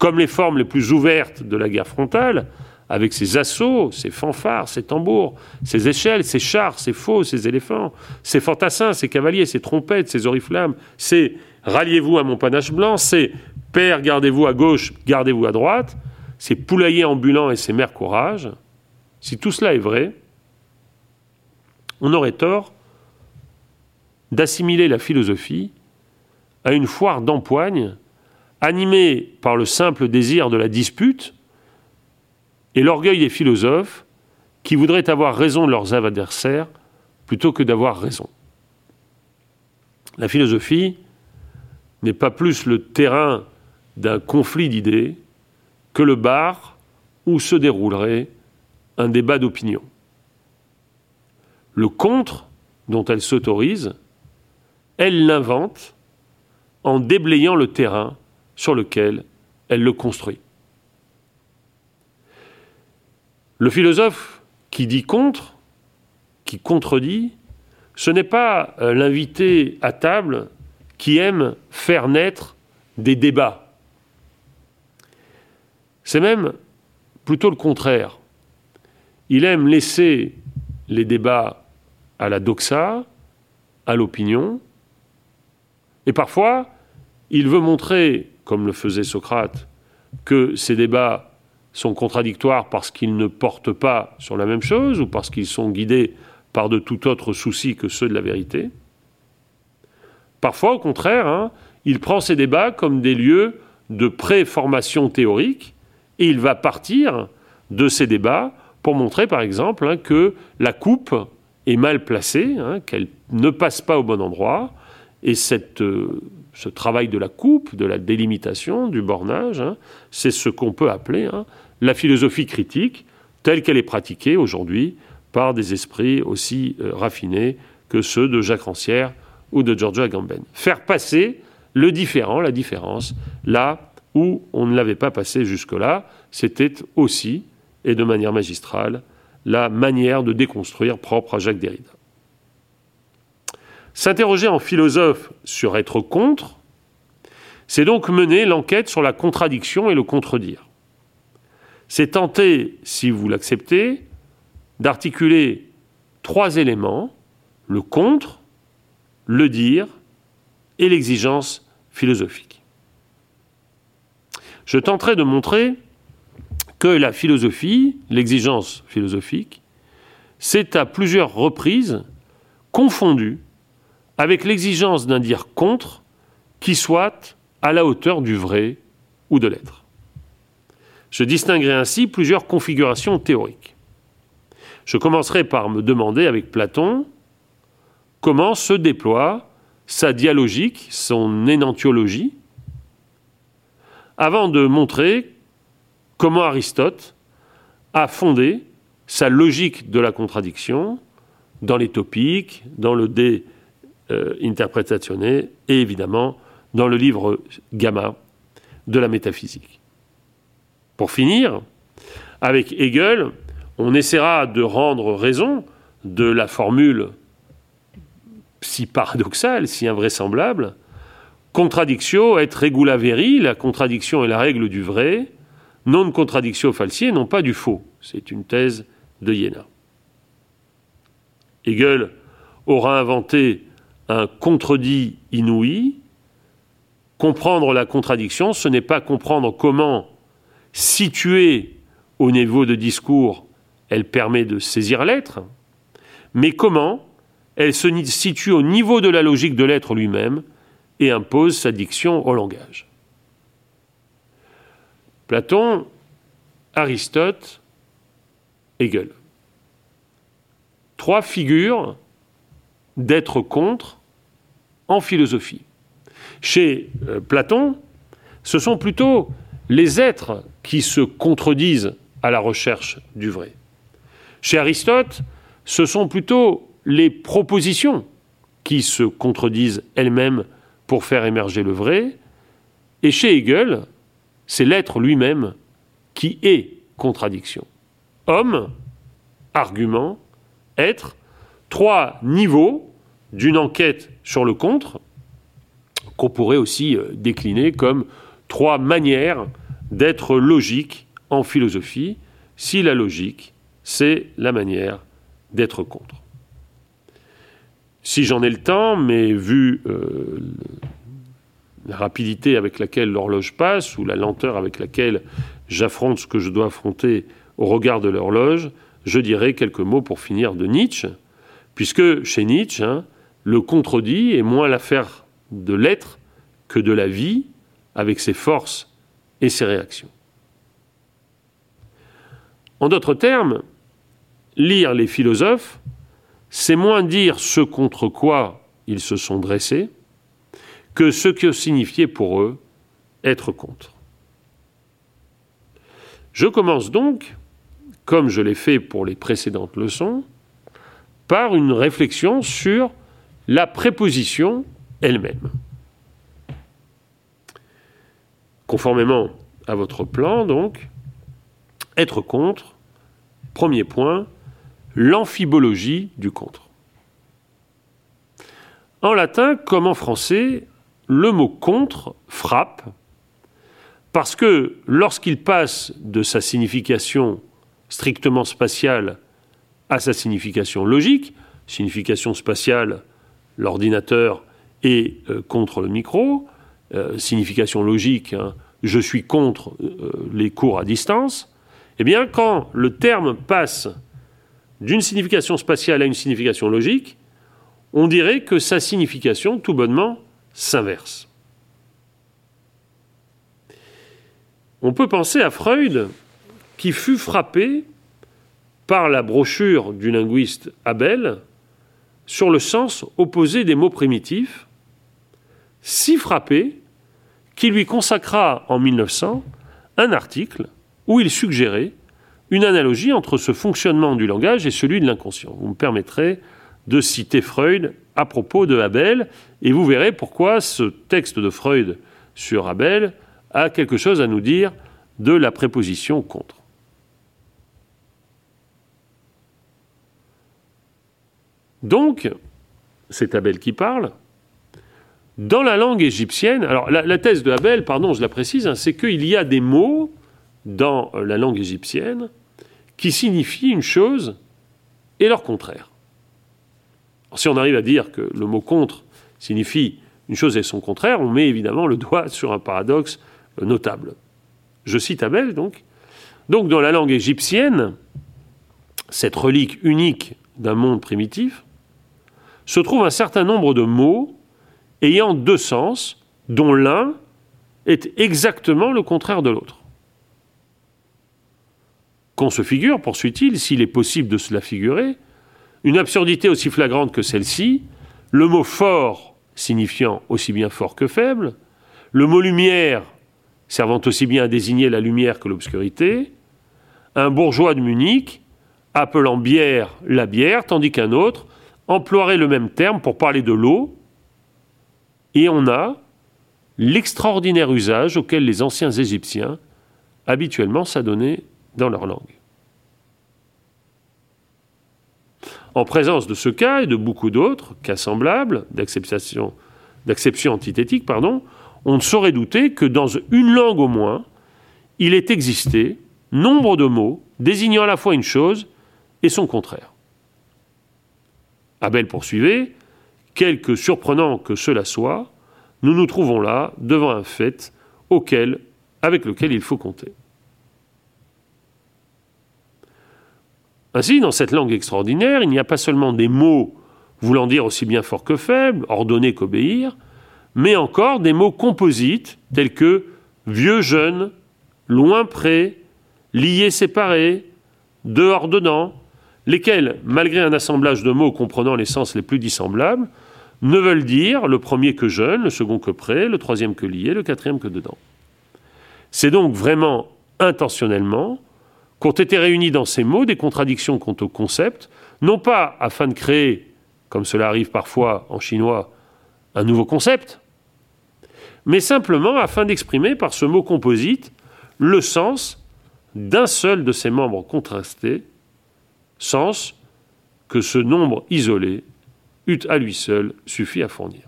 comme les formes les plus ouvertes de la guerre frontale, avec ses assauts, ses fanfares, ses tambours, ses échelles, ses chars, ses faux, ses éléphants, ses fantassins, ses cavaliers, ses trompettes, ses oriflammes, ses ralliez-vous à mon panache blanc, ses père gardez-vous à gauche, gardez-vous à droite, ses poulaillers ambulants et ses mères courage, si tout cela est vrai, on aurait tort d'assimiler la philosophie à une foire d'empoigne animée par le simple désir de la dispute et l'orgueil des philosophes qui voudraient avoir raison de leurs adversaires plutôt que d'avoir raison. La philosophie n'est pas plus le terrain d'un conflit d'idées que le bar où se déroulerait un débat d'opinion. Le contre dont elle s'autorise, elle l'invente en déblayant le terrain sur lequel elle le construit. Le philosophe qui dit contre, qui contredit, ce n'est pas euh, l'invité à table qui aime faire naître des débats. C'est même plutôt le contraire. Il aime laisser les débats à la doxa, à l'opinion, et parfois, il veut montrer, comme le faisait Socrate, que ces débats sont contradictoires parce qu'ils ne portent pas sur la même chose ou parce qu'ils sont guidés par de tout autre souci que ceux de la vérité. Parfois, au contraire, hein, il prend ces débats comme des lieux de préformation théorique et il va partir de ces débats pour montrer, par exemple, hein, que la coupe est mal placée, hein, qu'elle ne passe pas au bon endroit, et cette, euh, ce travail de la coupe, de la délimitation, du bornage, hein, c'est ce qu'on peut appeler hein, la philosophie critique, telle qu'elle est pratiquée aujourd'hui par des esprits aussi euh, raffinés que ceux de Jacques Rancière ou de Giorgio Agamben. Faire passer le différent, la différence, là où on ne l'avait pas passé jusque-là, c'était aussi, et de manière magistrale, la manière de déconstruire propre à Jacques Derrida. S'interroger en philosophe sur être contre, c'est donc mener l'enquête sur la contradiction et le contredire. C'est tenter, si vous l'acceptez, d'articuler trois éléments, le contre, le dire et l'exigence philosophique. Je tenterai de montrer que la philosophie, l'exigence philosophique, s'est à plusieurs reprises confondue avec l'exigence d'un dire contre qui soit à la hauteur du vrai ou de l'être. Je distinguerai ainsi plusieurs configurations théoriques. Je commencerai par me demander avec Platon comment se déploie sa dialogique, son énantiologie, avant de montrer comment Aristote a fondé sa logique de la contradiction dans les topiques, dans le dé euh, et évidemment dans le livre Gamma de la métaphysique. Pour finir, avec Hegel, on essaiera de rendre raison de la formule si paradoxale, si invraisemblable, contradictio et regula veri, la contradiction est la règle du vrai, non contradictio falsi, non pas du faux. C'est une thèse de Iéna. Hegel aura inventé un contredit inouï. Comprendre la contradiction, ce n'est pas comprendre comment, située au niveau de discours, elle permet de saisir l'être, mais comment elle se situe au niveau de la logique de l'être lui-même et impose sa diction au langage. Platon, Aristote, Hegel. Trois figures d'être contre en philosophie. Chez euh, Platon, ce sont plutôt les êtres qui se contredisent à la recherche du vrai. Chez Aristote, ce sont plutôt les propositions qui se contredisent elles-mêmes pour faire émerger le vrai. Et chez Hegel, c'est l'être lui-même qui est contradiction. Homme, argument, être, trois niveaux d'une enquête sur le contre, qu'on pourrait aussi euh, décliner comme trois manières d'être logique en philosophie, si la logique, c'est la manière d'être contre. Si j'en ai le temps, mais vu euh, la rapidité avec laquelle l'horloge passe, ou la lenteur avec laquelle j'affronte ce que je dois affronter au regard de l'horloge, je dirais quelques mots pour finir de Nietzsche, puisque chez Nietzsche, hein, le contredit est moins l'affaire de l'être que de la vie, avec ses forces et ses réactions. En d'autres termes, lire les philosophes, c'est moins dire ce contre quoi ils se sont dressés que ce que signifiait pour eux être contre. Je commence donc, comme je l'ai fait pour les précédentes leçons, par une réflexion sur la préposition elle-même. Conformément à votre plan, donc, être contre, premier point, l'amphibologie du contre. En latin comme en français, le mot contre frappe parce que lorsqu'il passe de sa signification strictement spatiale à sa signification logique, signification spatiale, l'ordinateur est euh, contre le micro, euh, signification logique, hein, je suis contre euh, les cours à distance, eh bien quand le terme passe d'une signification spatiale à une signification logique, on dirait que sa signification, tout bonnement, s'inverse. On peut penser à Freud, qui fut frappé par la brochure du linguiste Abel sur le sens opposé des mots primitifs, si frappé qu'il lui consacra en 1900 un article où il suggérait une analogie entre ce fonctionnement du langage et celui de l'inconscient. Vous me permettrez de citer Freud à propos de Abel, et vous verrez pourquoi ce texte de Freud sur Abel a quelque chose à nous dire de la préposition contre. Donc, c'est Abel qui parle. Dans la langue égyptienne, alors la, thèse de Abel, pardon, je la précise, hein, c'est qu'il y a des mots dans la langue égyptienne qui signifient une chose et leur contraire. si on arrive à dire que le mot contre signifie une chose et son contraire, on met évidemment le doigt (laughs) sur un paradoxe notable. Je cite Abel donc. Donc dans la langue égyptienne, cette relique unique d'un monde primitif, se trouve un certain nombre de mots ayant deux sens, dont l'un est exactement le contraire de l'autre. Qu'on se figure, poursuit-il, s'il est possible de se la figurer, une absurdité aussi flagrante que celle-ci, le mot fort signifiant aussi bien fort que faible, le mot lumière servant aussi bien à désigner la lumière que l'obscurité, un bourgeois de Munich appelant bière la bière, tandis qu'un autre emploierait le même terme pour parler de l'eau, et on a l'extraordinaire usage auquel les anciens Égyptiens habituellement s'adonnaient dans leur langue. En présence de ce cas et de beaucoup d'autres cas semblables d'acception antithétique, pardon, on ne saurait douter que dans une langue au moins, il ait existé nombre de mots désignant à la fois une chose et son contraire. Abel poursuivait, quelque surprenant que cela soit, nous nous trouvons là devant un fait auquel, avec lequel il faut compter. Ainsi, dans cette langue extraordinaire, il n'y a pas seulement des mots voulant dire aussi bien fort que faible, ordonner qu'obéir, mais encore des mots composites tels que vieux jeune, loin près, lié séparé, dehors dedans, lesquels, malgré un assemblage de mots comprenant les sens les plus dissemblables, ne veulent dire le premier que jeune, le second que près, le troisième que lié, le quatrième que dedans. C'est donc vraiment intentionnellement qu'ont été réunies dans ces mots des contradictions quant au concept, non pas afin de créer, comme cela arrive parfois en chinois, un nouveau concept, mais simplement afin d'exprimer par ce mot composite le sens d'un seul de ses membres contrastés, sens que ce nombre isolé eût à lui seul suffi à fournir.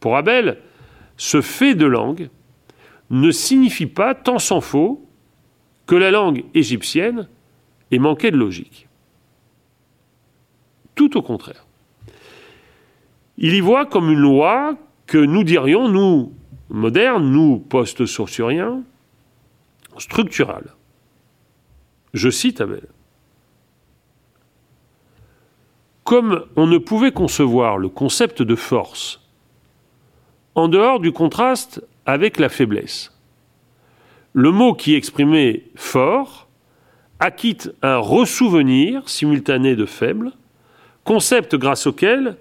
Pour Abel, ce fait de langue ne signifie pas, tant s'en faut, que la langue égyptienne ait manqué de logique. Tout au contraire. Il y voit comme une loi que nous dirions, nous, modernes, nous, post-saussuriens, structurale. Je cite Abel. Comme on ne pouvait concevoir le concept de force en dehors du contraste avec la faiblesse, le mot qui exprimait fort acquitte un ressouvenir simultané de faible, concept grâce auquel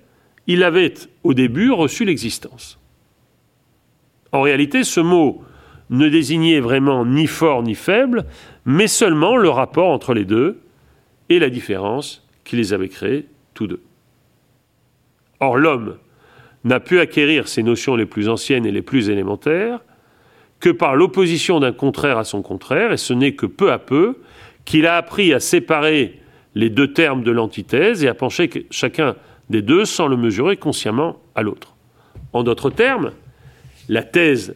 il avait au début reçu l'existence. En réalité, ce mot ne désignait vraiment ni fort ni faible, mais seulement le rapport entre les deux et la différence qui les avait créés tous deux. Or, l'homme n'a pu acquérir ces notions les plus anciennes et les plus élémentaires que par l'opposition d'un contraire à son contraire, et ce n'est que peu à peu qu'il a appris à séparer les deux termes de l'antithèse et à pencher chacun des deux sans le mesurer consciemment à l'autre. En d'autres termes, la thèse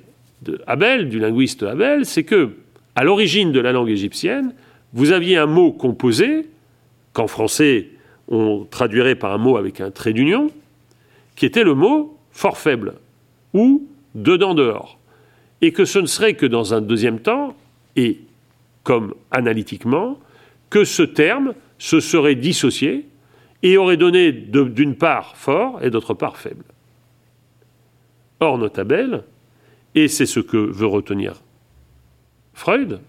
Abel, du linguiste Abel, c'est que, à l'origine de la langue égyptienne, vous aviez un mot composé, qu'en français on traduirait par un mot avec un trait d'union, qui était le mot fort faible, ou dedans dehors. Et que ce ne serait que dans un deuxième temps, et comme analytiquement, que ce terme se serait dissocié et aurait donné d'une part fort et d'autre part faible. Or, notabel, et c'est ce que veut retenir Freud,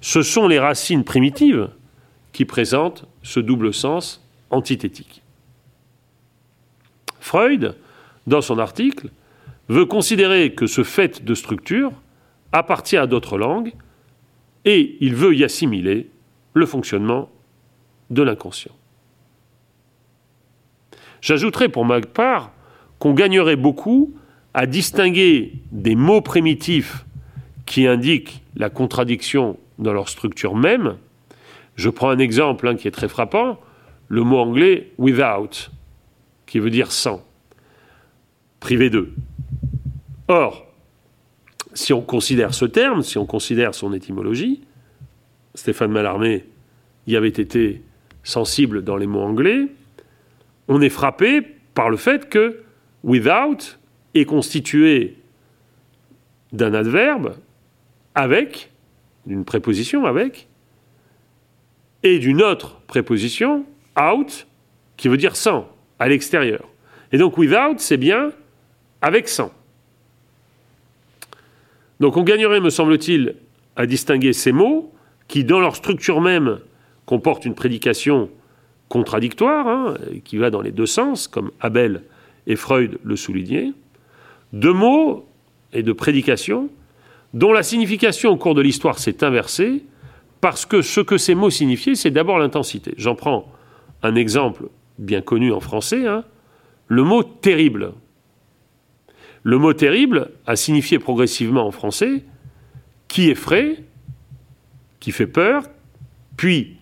ce sont les racines primitives qui présentent ce double sens antithétique. Freud, dans son article, veut considérer que ce fait de structure appartient à d'autres langues et il veut y assimiler le fonctionnement de l'inconscient. J'ajouterai pour ma part qu'on gagnerait beaucoup à distinguer des mots primitifs qui indiquent la contradiction dans leur structure même. Je prends un exemple hein, qui est très frappant, le mot anglais without, qui veut dire sans, privé d'eux. Or, si on considère ce terme, si on considère son étymologie, Stéphane Mallarmé y avait été sensible dans les mots anglais, on est frappé par le fait que without est constitué d'un adverbe avec, d'une préposition avec, et d'une autre préposition, out, qui veut dire sans, à l'extérieur. Et donc without, c'est bien avec sans. Donc on gagnerait, me semble-t-il, à distinguer ces mots qui, dans leur structure même, comportent une prédication contradictoire, hein, qui va dans les deux sens, comme Abel et Freud le soulignaient, de mots et de prédications dont la signification au cours de l'histoire s'est inversée parce que ce que ces mots signifiaient, c'est d'abord l'intensité. J'en prends un exemple bien connu en français, hein, le mot terrible. Le mot terrible a signifié progressivement en français qui effraie, qui fait peur, puis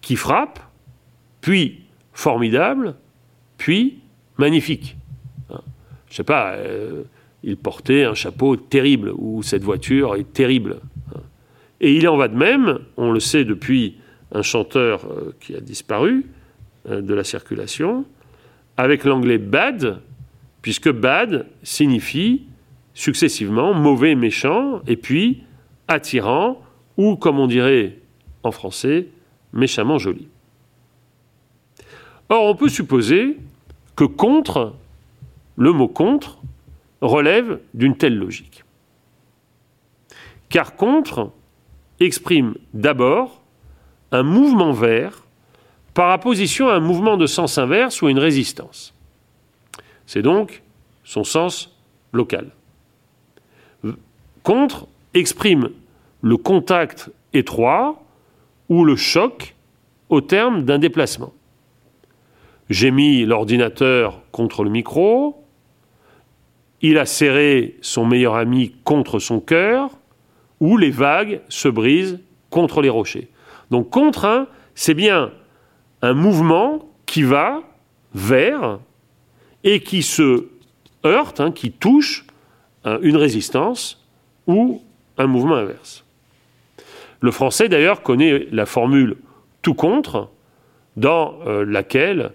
qui frappe, puis formidable, puis magnifique. Je ne sais pas, euh, il portait un chapeau terrible, ou cette voiture est terrible. Et il en va de même, on le sait depuis un chanteur euh, qui a disparu euh, de la circulation, avec l'anglais bad, puisque bad signifie successivement mauvais, méchant, et puis attirant, ou comme on dirait en français, méchamment joli. Or, on peut supposer que contre, le mot contre, relève d'une telle logique. Car contre exprime d'abord un mouvement vers par opposition à un mouvement de sens inverse ou à une résistance. C'est donc son sens local. Contre exprime le contact étroit ou le choc au terme d'un déplacement. J'ai mis l'ordinateur contre le micro, il a serré son meilleur ami contre son cœur, ou les vagues se brisent contre les rochers. Donc contre, c'est bien un mouvement qui va vers et qui se heurte, hein, qui touche hein, une résistance ou un mouvement inverse. Le français d'ailleurs connaît la formule tout contre, dans euh, laquelle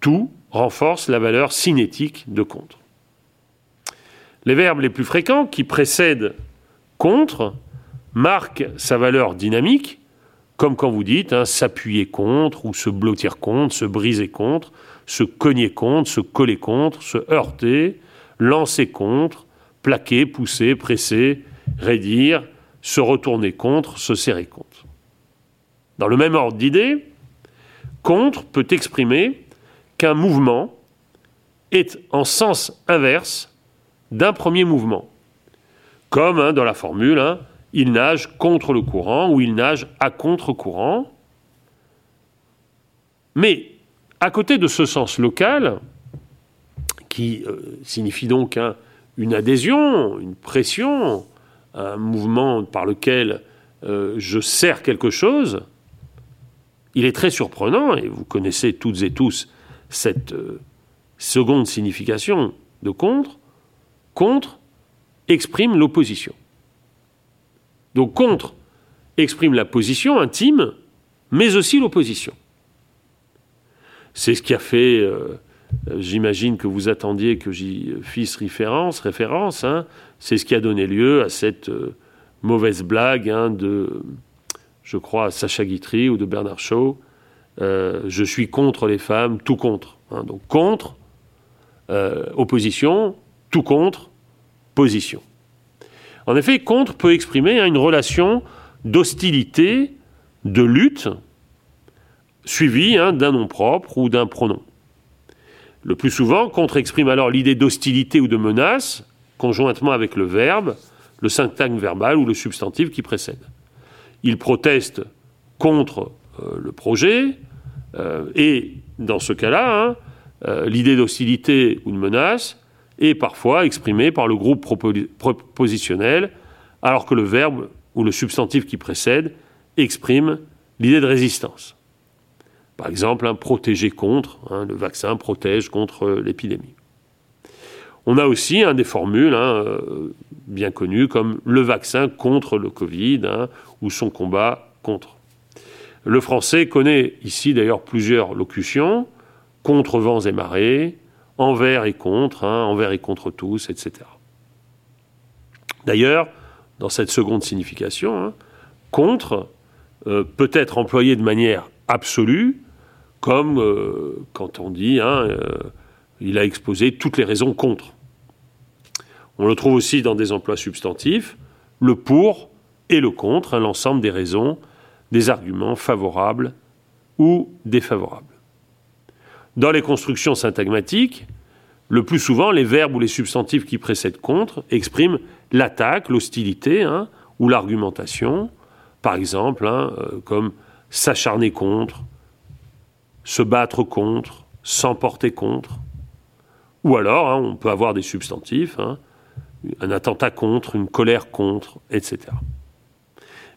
tout renforce la valeur cinétique de contre. Les verbes les plus fréquents qui précèdent contre marquent sa valeur dynamique, comme quand vous dites hein, s'appuyer contre ou se blottir contre, se briser contre, se cogner contre, se coller contre, se heurter, lancer contre, plaquer, pousser, presser, raidir, se retourner contre, se serrer contre. Dans le même ordre d'idées, contre peut exprimer qu'un mouvement est en sens inverse d'un premier mouvement. Comme hein, dans la formule, hein, il nage contre le courant ou il nage à contre-courant. Mais à côté de ce sens local, qui euh, signifie donc hein, une adhésion, une pression, un mouvement par lequel euh, je sers quelque chose, il est très surprenant, et vous connaissez toutes et tous cette euh, seconde signification de contre, contre exprime l'opposition. Donc contre exprime la position intime, mais aussi l'opposition. C'est ce qui a fait, euh, j'imagine que vous attendiez que j'y fisse référence, référence hein. c'est ce qui a donné lieu à cette euh, mauvaise blague hein, de, je crois, Sacha Guitry ou de Bernard Shaw, euh, je suis contre les femmes, tout contre. Hein. donc contre, euh, opposition, tout contre, En effet, contre peut exprimer hein, une relation d'hostilité, de lutte, suivie hein, d'un nom propre ou d'un pronom. Le plus souvent, contre exprime alors l'idée d'hostilité ou de menace, conjointement avec le verbe, le syntagme verbal ou le substantif qui précède. Il proteste contre euh, le projet, euh, et dans ce cas-là, hein, euh, l'idée d'hostilité ou de menace est parfois exprimée par le groupe propositionnel, alors que le verbe ou le substantif qui précède exprime l'idée de résistance. Par exemple, protéger contre, hein, le vaccin protège contre l'épidémie. On a aussi des formules hein, euh, bien connues comme le vaccin contre le Covid ou son combat contre. Le français connaît ici d'ailleurs plusieurs locutions, contre vents et marées, envers et contre, hein, envers et contre tous, etc. D'ailleurs, dans cette seconde signification, hein, contre euh, peut être employé de manière absolue, comme euh, quand on dit hein, euh, il a exposé toutes les raisons contre. On le trouve aussi dans des emplois substantifs, le pour et le contre, l'ensemble des raisons des arguments favorables ou défavorables. Dans les constructions syntagmatiques, le plus souvent, les verbes ou les substantifs qui précèdent contre expriment l'attaque, l'hostilité hein, ou l'argumentation, par exemple, hein, euh, comme s'acharner contre, se battre contre, s'emporter contre. Ou alors, hein, on peut avoir des substantifs, un attentat contre, une colère contre, etc.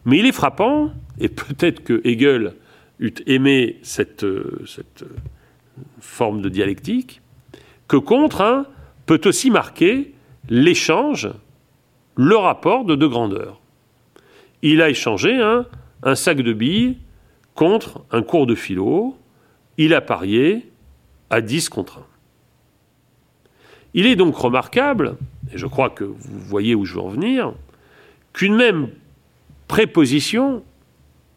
Mais il est frappant, et peut-être que Hegel eût aimé cette, euh, cette, euh, forme de dialectique, que contre un peut aussi marquer l'échange, le rapport de deux grandeurs. Il a échangé un sac de billes contre un cours de philo, il a parié à 10 contre 1. Il est donc remarquable, et je crois que vous voyez où je veux en venir, qu'une même préposition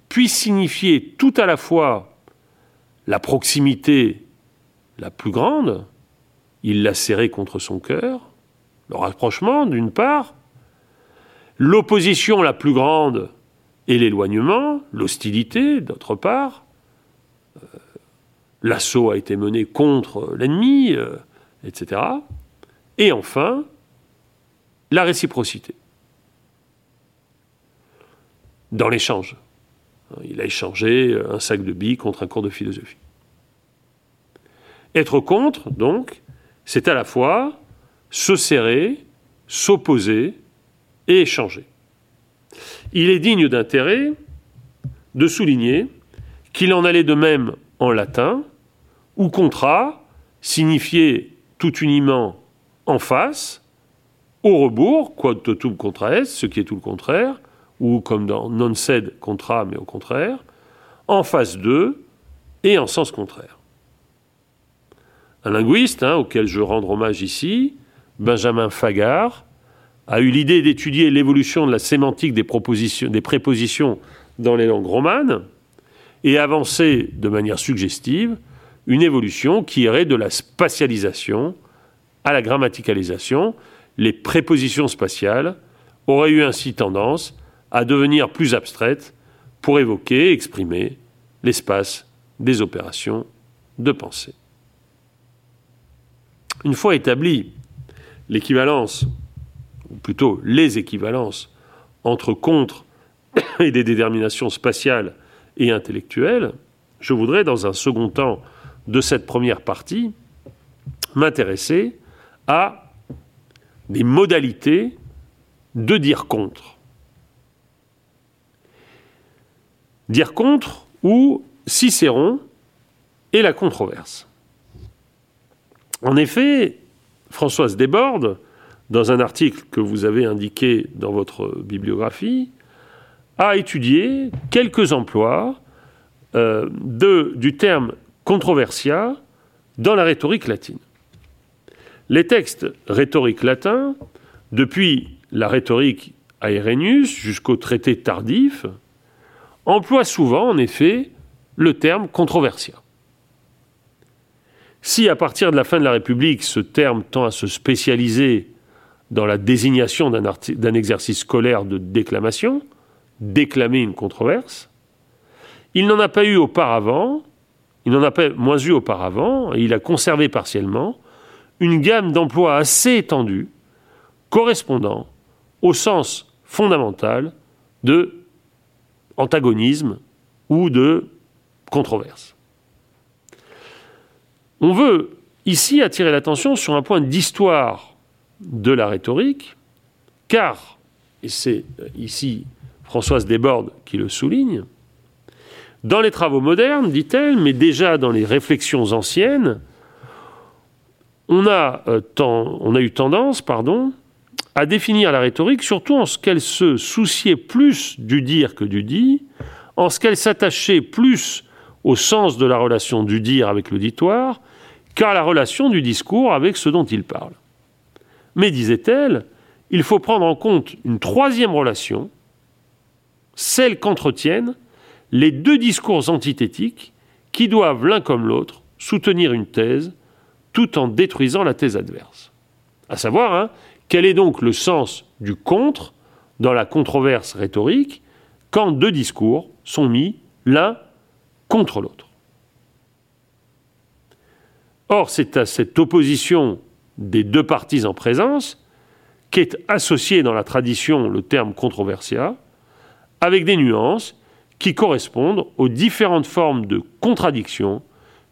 puisse signifier tout à la fois la proximité la plus grande, il l'a serré contre son cœur, le rapprochement d'une part, l'opposition la plus grande et l'éloignement, l'hostilité d'autre part, euh, l'assaut a été mené contre l'ennemi, euh, etc. Et enfin, la réciprocité dans l'échange. Il a échangé un sac de billes contre un cours de philosophie. Être contre, donc, c'est à la fois se serrer, s'opposer et échanger. Il est digne d'intérêt de souligner qu'il en allait de même en latin, où contra signifiait tout uniment en face, au rebours, quod totum contra est, ce qui est tout le contraire, ou comme dans non sed contra, mais au contraire, en face de et en sens contraire. Un linguiste, hein, auquel je rends hommage ici, Benjamin Fagard, a eu l'idée d'étudier l'évolution de la sémantique des, prépositions dans les langues romanes et avancer de manière suggestive une évolution qui irait de la spatialisation à la grammaticalisation. Les prépositions spatiales auraient eu ainsi tendance à devenir plus abstraites pour évoquer, exprimer l'espace des opérations de pensée. Une fois établie l'équivalence, ou plutôt les équivalences, entre contre (coughs) et des déterminations spatiales et intellectuelles, je voudrais, dans un second temps de cette première partie, m'intéresser à des modalités de dire contre. Dire contre ou Cicéron et la controverse. En effet, Françoise Desbordes, dans un article que vous avez indiqué dans votre bibliographie, a étudié quelques emplois euh, du terme controversia dans la rhétorique latine. Les textes rhétoriques latins, depuis la rhétorique à jusqu'au traité tardif, emploient souvent, en effet, le terme controversia. Si à partir de la fin de la République, ce terme tend à se spécialiser dans la désignation d'un exercice scolaire de déclamation, déclamer une controverse, il n'en a pas eu auparavant, il n'en a pas moins eu auparavant, et il a conservé partiellement une gamme d'emplois assez étendue, correspondant au sens fondamental de antagonisme ou de controverse. On veut ici attirer l'attention sur un point d'histoire de la rhétorique, car, et c'est ici Françoise Desbordes qui le souligne, dans les travaux modernes, dit-elle, mais déjà dans les réflexions anciennes, on a, euh, on a eu tendance pardon, à définir la rhétorique surtout en ce qu'elle se souciait plus du dire que du dit, en ce qu'elle s'attachait plus au sens de la relation du dire avec l'auditoire qu'à la relation du discours avec ce dont il parle. Mais, disait-elle, il faut prendre en compte une troisième relation, celle qu'entretiennent les deux discours antithétiques qui doivent l'un comme l'autre soutenir une thèse tout en détruisant la thèse adverse. À savoir, hein, quel est donc le sens du contre dans la controverse rhétorique quand deux discours sont mis l'un contre l'autre. Or, c'est à cette opposition des deux parties en présence qu'est associé dans la tradition le terme controversia, avec des nuances qui correspondent aux différentes formes de contradiction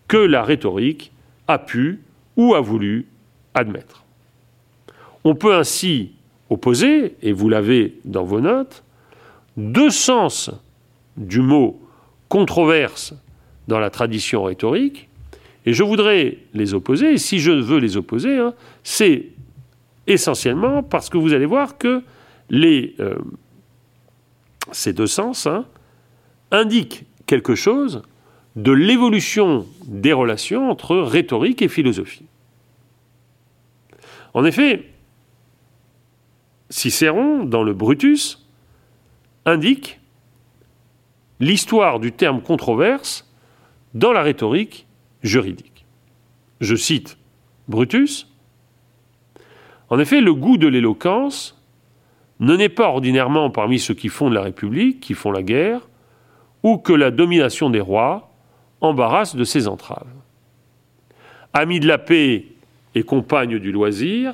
que la rhétorique a pu ou a voulu admettre. On peut ainsi opposer, et vous l'avez dans vos notes, deux sens du mot controverse dans la tradition rhétorique, et je voudrais les opposer, et si je veux les opposer, hein, c'est essentiellement parce que vous allez voir que euh, ces deux sens hein, indiquent quelque chose de l'évolution des relations entre rhétorique et philosophie. En effet, Cicéron, dans le Brutus, indique l'histoire du terme controverse dans la rhétorique juridique. Je cite Brutus. En effet, le goût de l'éloquence ne naît pas ordinairement parmi ceux qui fondent la République, qui font la guerre, ou que la domination des rois embarrasse de ses entraves. Amie de la paix et compagne du loisir,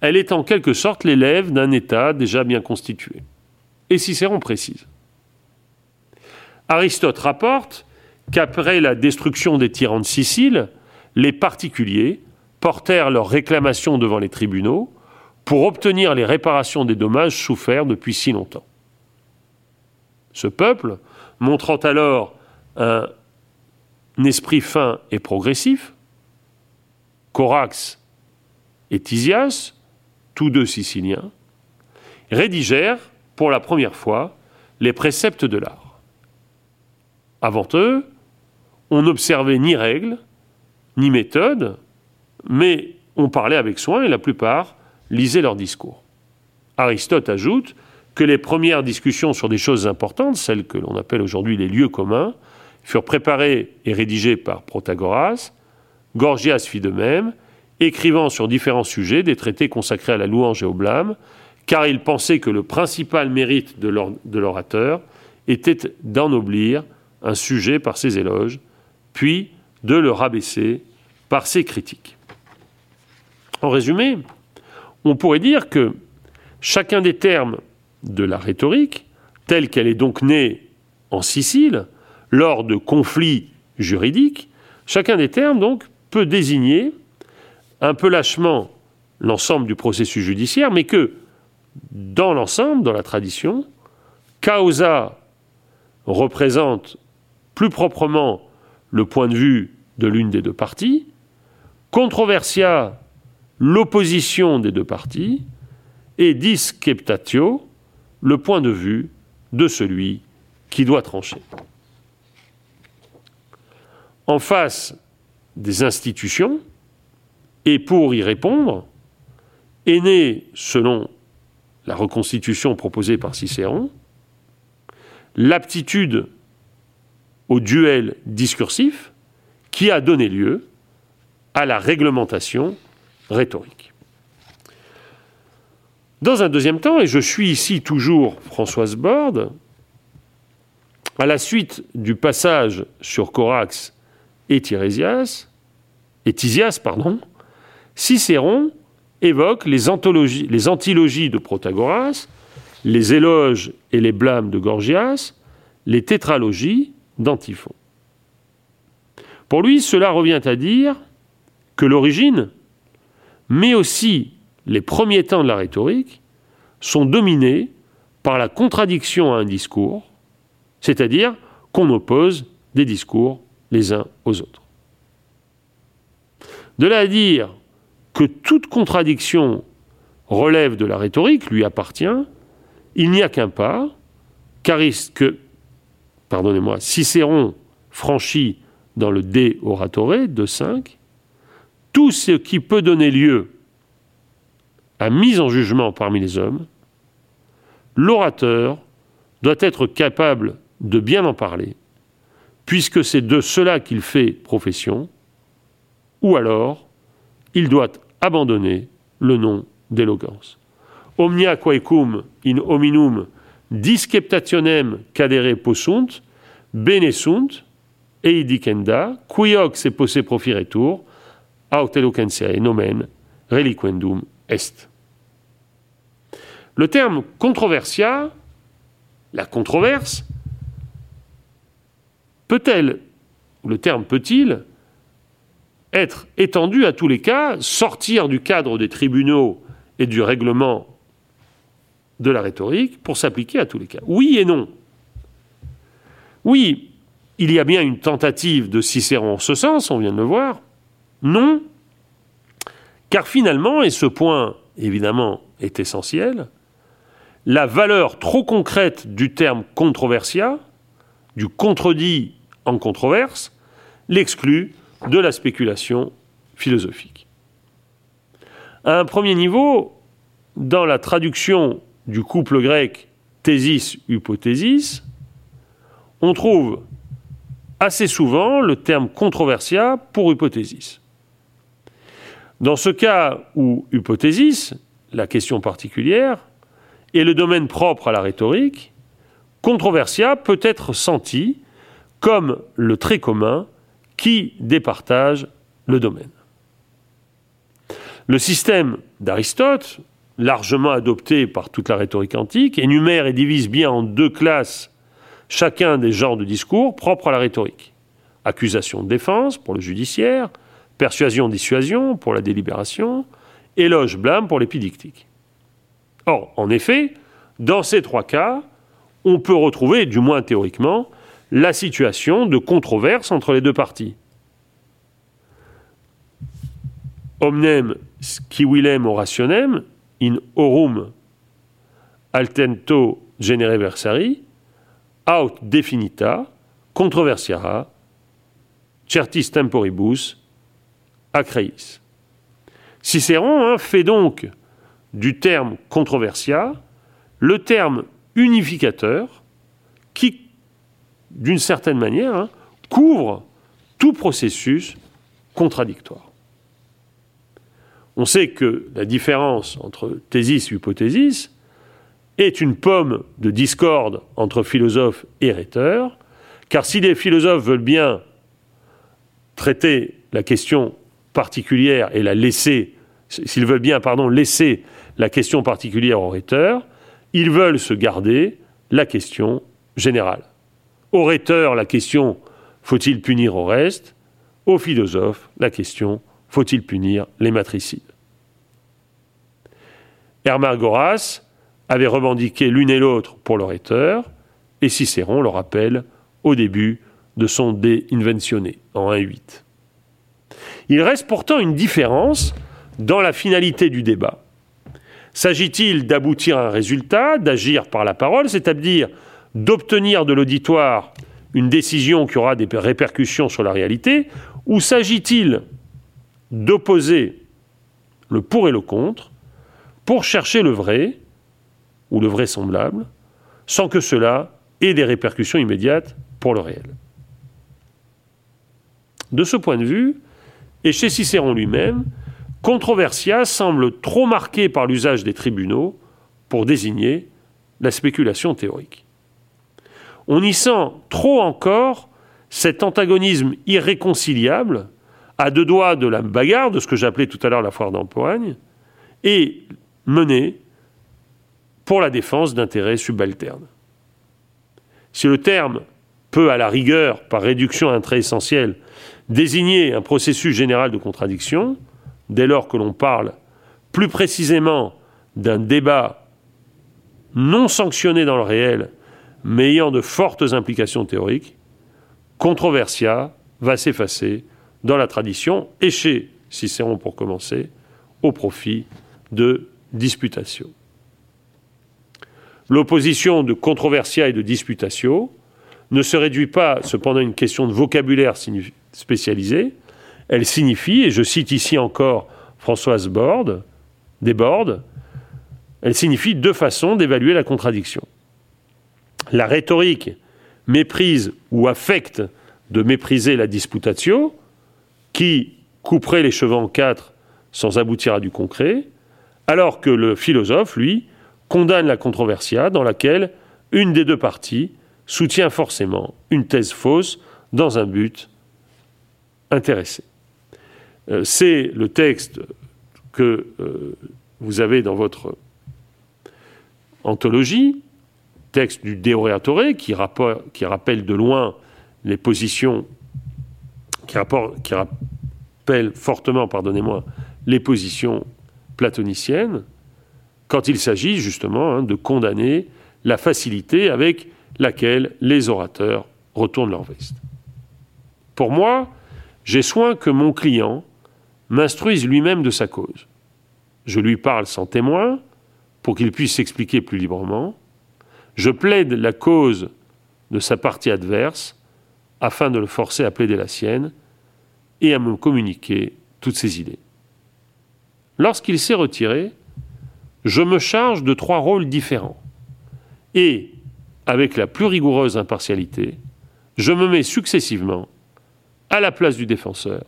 elle est en quelque sorte l'élève d'un État déjà bien constitué. Et Cicéron précise. Aristote rapporte qu'après la destruction des tyrans de Sicile, les particuliers portèrent leurs réclamations devant les tribunaux pour obtenir les réparations des dommages soufferts depuis si longtemps. Ce peuple, montrant alors un esprit fin et progressif, Corax et Tisias, tous deux siciliens, rédigèrent pour la première fois les préceptes de l'art. Avant eux, on n'observait ni règles, ni méthodes, mais on parlait avec soin et la plupart lisaient leurs discours. Aristote ajoute que les premières discussions sur des choses importantes, celles que l'on appelle aujourd'hui les lieux communs, furent préparées et rédigées par Protagoras. Gorgias fit de même, écrivant sur différents sujets des traités consacrés à la louange et au blâme, car il pensait que le principal mérite de l'orateur était d'ennoblir un sujet par ses éloges, puis de le rabaisser par ses critiques. En résumé, on pourrait dire que chacun des termes de la rhétorique, telle qu'elle est donc née en Sicile, lors de conflits juridiques, chacun des termes donc peut désigner un peu lâchement l'ensemble du processus judiciaire, mais que dans l'ensemble, dans la tradition, causa représente plus proprement le point de vue de l'une des deux parties, controversia l'opposition des deux parties, et disceptatio le point de vue de celui qui doit trancher. En face des institutions, et pour y répondre, est né, selon la reconstitution proposée par Cicéron, l'aptitude au duel discursif qui a donné lieu à la réglementation rhétorique. Dans un deuxième temps, et je suis ici toujours Françoise Borde, à la suite du passage sur Corax et Tirésias, et Tisias, pardon, Cicéron évoque les, les antilogies de Protagoras, les éloges et les blâmes de Gorgias, les tétralogies d'Antiphon. Pour lui, cela revient à dire que l'origine, mais aussi les premiers temps de la rhétorique, sont dominés par la contradiction à un discours, c'est-à-dire qu'on oppose des discours les uns aux autres. De là à dire que toute contradiction relève de la rhétorique, lui appartient, il n'y a qu'un pas, car que, pardonnez-moi, Cicéron franchit dans le De Oratore de 5, tout ce qui peut donner lieu à mise en jugement parmi les hommes, l'orateur doit être capable de bien en parler, puisque c'est de cela qu'il fait profession, ou alors il doit abandonner le nom d'éloquence. Omnia quaecum in hominum disceptationem cadere possunt, bene sunt, eidicenda, qui hoc se posse profiretur, aut eloquentiae nomen reliquendum est. Le terme controversia, la controverse, peut-elle, le terme peut-il, être étendu à tous les cas, sortir du cadre des tribunaux et du règlement de la rhétorique pour s'appliquer à tous les cas Oui et non. Oui, il y a bien une tentative de Cicéron en ce sens, on vient de le voir. Non, car finalement, et ce point évidemment est essentiel, la valeur trop concrète du terme controversia, du contredit en controverse, l'exclut de la spéculation philosophique. À un premier niveau, dans la traduction du couple grec thésis-hypothésis, on trouve assez souvent le terme controversia pour hypothésis. Dans ce cas où hypothésis, la question particulière, est le domaine propre à la rhétorique, controversia peut être senti comme le trait commun qui départage le domaine. Le système d'Aristote, largement adopté par toute la rhétorique antique, énumère et divise bien en deux classes chacun des genres de discours propres à la rhétorique. Accusation de défense pour le judiciaire, persuasion-dissuasion pour la délibération, éloge-blâme pour l'épidictique. Or, en effet, dans ces trois cas, on peut retrouver, du moins théoriquement, la situation de controverse entre les deux parties. Omnem scivilem orationem in orum altento genere versari aut definita controversiara certis temporibus acreis. Cicéron hein, fait donc du terme controversia le terme unificateur qui, d'une certaine manière, hein, couvre tout processus contradictoire. On sait que la différence entre thésis et hypothésis est une pomme de discorde entre philosophes et rhéteurs, car si les philosophes veulent bien traiter la question particulière et la laisser, s'ils veulent bien, pardon, laisser la question particulière au rhéteur, ils veulent se garder la question générale. Au rhéteur, la question faut-il punir au reste? Au philosophe, la question faut-il punir les matricides? Hermagoras avait revendiqué l'une et l'autre pour le rhéteur, et Cicéron le rappelle au début de son De Inventione en 1.8. Il reste pourtant une différence dans la finalité du débat. S'agit-il d'aboutir à un résultat, d'agir par la parole, c'est-à-dire d'obtenir de l'auditoire une décision qui aura des répercussions sur la réalité, ou s'agit-il d'opposer le pour et le contre pour chercher le vrai ou le vraisemblable, sans que cela ait des répercussions immédiates pour le réel. De ce point de vue, et chez Cicéron lui-même, Controversia semble trop marqué par l'usage des tribunaux pour désigner la spéculation théorique. On y sent trop encore cet antagonisme irréconciliable, à deux doigts de la bagarre, de ce que j'appelais tout à l'heure la foire d'empoigne, et mené pour la défense d'intérêts subalternes. Si le terme peut, à la rigueur, par réduction à un trait essentiel, désigner un processus général de contradiction, dès lors que l'on parle plus précisément d'un débat non sanctionné dans le réel, mais ayant de fortes implications théoriques, controversia va s'effacer dans la tradition et chez Cicéron pour commencer, au profit de disputatio. L'opposition de controversia et de disputatio ne se réduit pas cependant à une question de vocabulaire spécialisé, elle signifie, et je cite ici encore Françoise Borde, Desbordes, elle signifie deux façons d'évaluer la contradiction. La rhétorique méprise ou affecte de mépriser la disputatio, couperait les cheveux en quatre sans aboutir à du concret, alors que le philosophe, lui, condamne la controversia dans laquelle une des deux parties soutient forcément une thèse fausse dans un but intéressé. Euh, c'est le texte que euh, vous avez dans votre anthologie, texte du De Oreatore, qui, qui rappelle de loin les positions, qui, rappelle fortement, pardonnez-moi, les positions platoniciennes, quand il s'agit justement hein, de condamner la facilité avec laquelle les orateurs retournent leur veste. Pour moi, j'ai soin que mon client m'instruise lui-même de sa cause. Je lui parle sans témoin pour qu'il puisse s'expliquer plus librement. Je plaide la cause de sa partie adverse afin de le forcer à plaider la sienne et à me communiquer toutes ses idées. Lorsqu'il s'est retiré, je me charge de trois rôles différents. Et, avec la plus rigoureuse impartialité, je me mets successivement à la place du défenseur,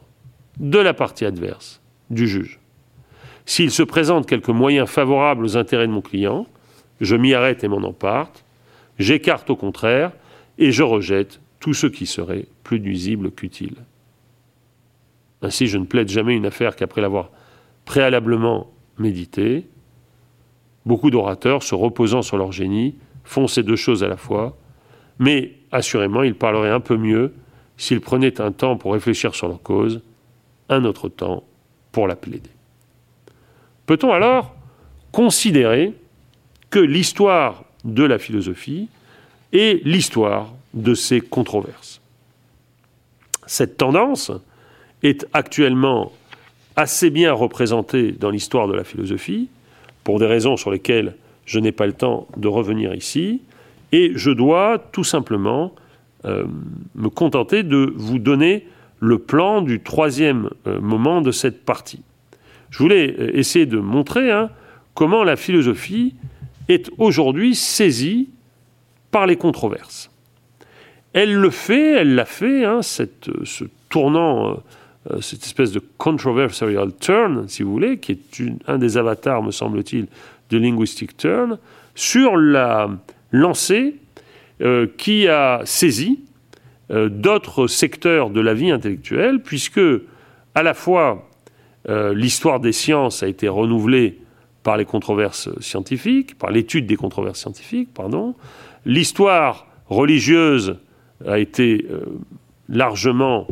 de la partie adverse, du juge. S'il se présente quelques moyens favorables aux intérêts de mon client, je m'y arrête et m'en emparte, j'écarte au contraire, et je rejette tout ce qui serait plus nuisible qu'utile. Ainsi, je ne plaide jamais une affaire qu'après l'avoir préalablement méditée. Beaucoup d'orateurs, se reposant sur leur génie, font ces deux choses à la fois, mais assurément, ils parleraient un peu mieux s'ils prenaient un temps pour réfléchir sur leur cause un autre temps pour la plaider. Peut-on alors considérer que l'histoire de la philosophie est l'histoire de ces controverses Cette tendance est actuellement assez bien représentée dans l'histoire de la philosophie, pour des raisons sur lesquelles je n'ai pas le temps de revenir ici, et je dois tout simplement euh, me contenter de vous donner le plan du troisième euh, moment de cette partie. Je voulais euh, essayer de montrer hein, comment la philosophie est aujourd'hui saisie par les controverses. Elle le fait, elle l'a fait, hein, cette, ce tournant, cette espèce de controversial turn, si vous voulez, qui est un des avatars, me semble-t-il, de linguistic turn, sur la lancée euh, qui a saisi euh, d'autres secteurs de la vie intellectuelle, puisque à la fois euh, l'histoire des sciences a été renouvelée par les controverses scientifiques, par l'étude des controverses scientifiques, pardon. L'histoire religieuse a été largement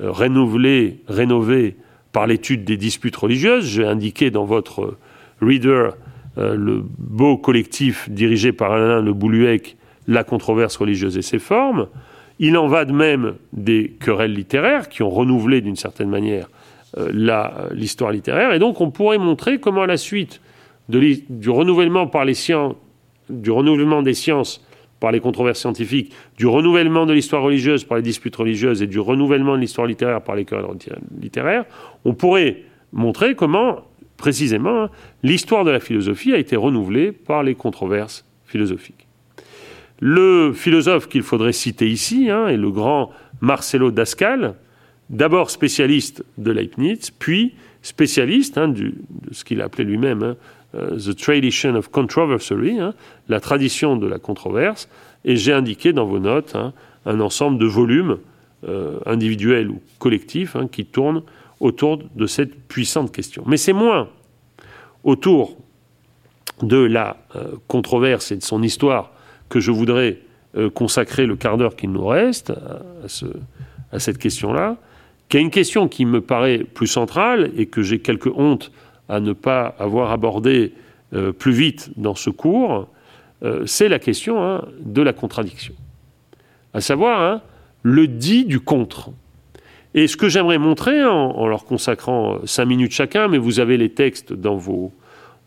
renouvelée, rénovée par l'étude des disputes religieuses. J'ai indiqué dans votre reader le beau collectif dirigé par Alain Le Bouluec la controverse religieuse et ses formes. Il en va de même des querelles littéraires qui ont renouvelé d'une certaine manière euh, l'histoire littéraire. Et donc on pourrait montrer comment à la suite du renouvellement par les sciences, du renouvellement des sciences par les controverses scientifiques, du renouvellement de l'histoire religieuse par les disputes religieuses et du renouvellement de l'histoire littéraire par les querelles littéraires, on pourrait montrer comment, précisément, hein, l'histoire de la philosophie a été renouvelée par les controverses philosophiques. Le philosophe qu'il faudrait citer ici hein, est le grand Marcelo Dascal, d'abord spécialiste de Leibniz, puis spécialiste hein, de ce qu'il appelait lui-même The Tradition of Controversy, la tradition de la controverse, et j'ai indiqué dans vos notes un ensemble de volumes euh, individuels ou collectifs qui tournent autour de cette puissante question. Mais c'est moins autour de la euh, controverse et de son histoire que je voudrais euh, consacrer le quart d'heure qu'il nous reste à, cette question-là, est une question qui me paraît plus centrale et que j'ai quelque honte à ne pas avoir abordée euh, plus vite dans ce cours, euh, c'est la question hein, de la contradiction. À savoir, hein, le dit du contre. Et ce que j'aimerais montrer, en, leur consacrant cinq minutes chacun, mais vous avez les textes dans vos,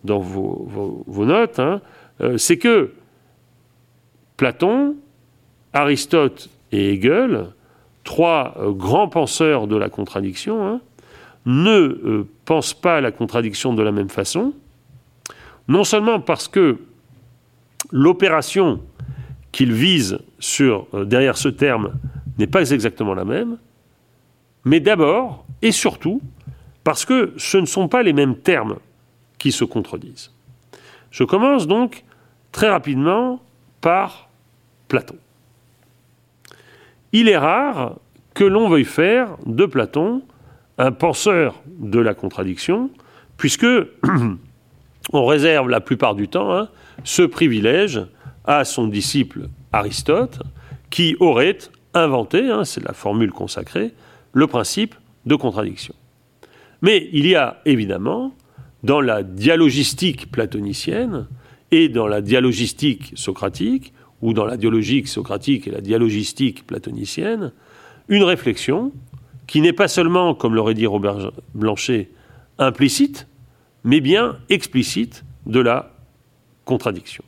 dans vos, notes, hein, c'est que Platon, Aristote et Hegel, trois euh, grands penseurs de la contradiction, ne euh, pensent pas la contradiction de la même façon, non seulement parce que l'opération qu'ils visent sur, euh, derrière ce terme n'est pas exactement la même, mais d'abord et surtout parce que ce ne sont pas les mêmes termes qui se contredisent. Je commence donc très rapidement par Platon. Il est rare que l'on veuille faire de Platon un penseur de la contradiction, puisque (clears throat) on réserve la plupart du temps hein, ce privilège à son disciple Aristote, qui aurait inventé, hein, c'est la formule consacrée, le principe de contradiction. Mais il y a évidemment, dans la dialogistique platonicienne et dans la dialogistique socratique, ou dans la dialogique socratique et la dialogistique platonicienne, une réflexion qui n'est pas seulement, comme l'aurait dit Robert Blanchet, implicite, mais bien explicite de la contradiction.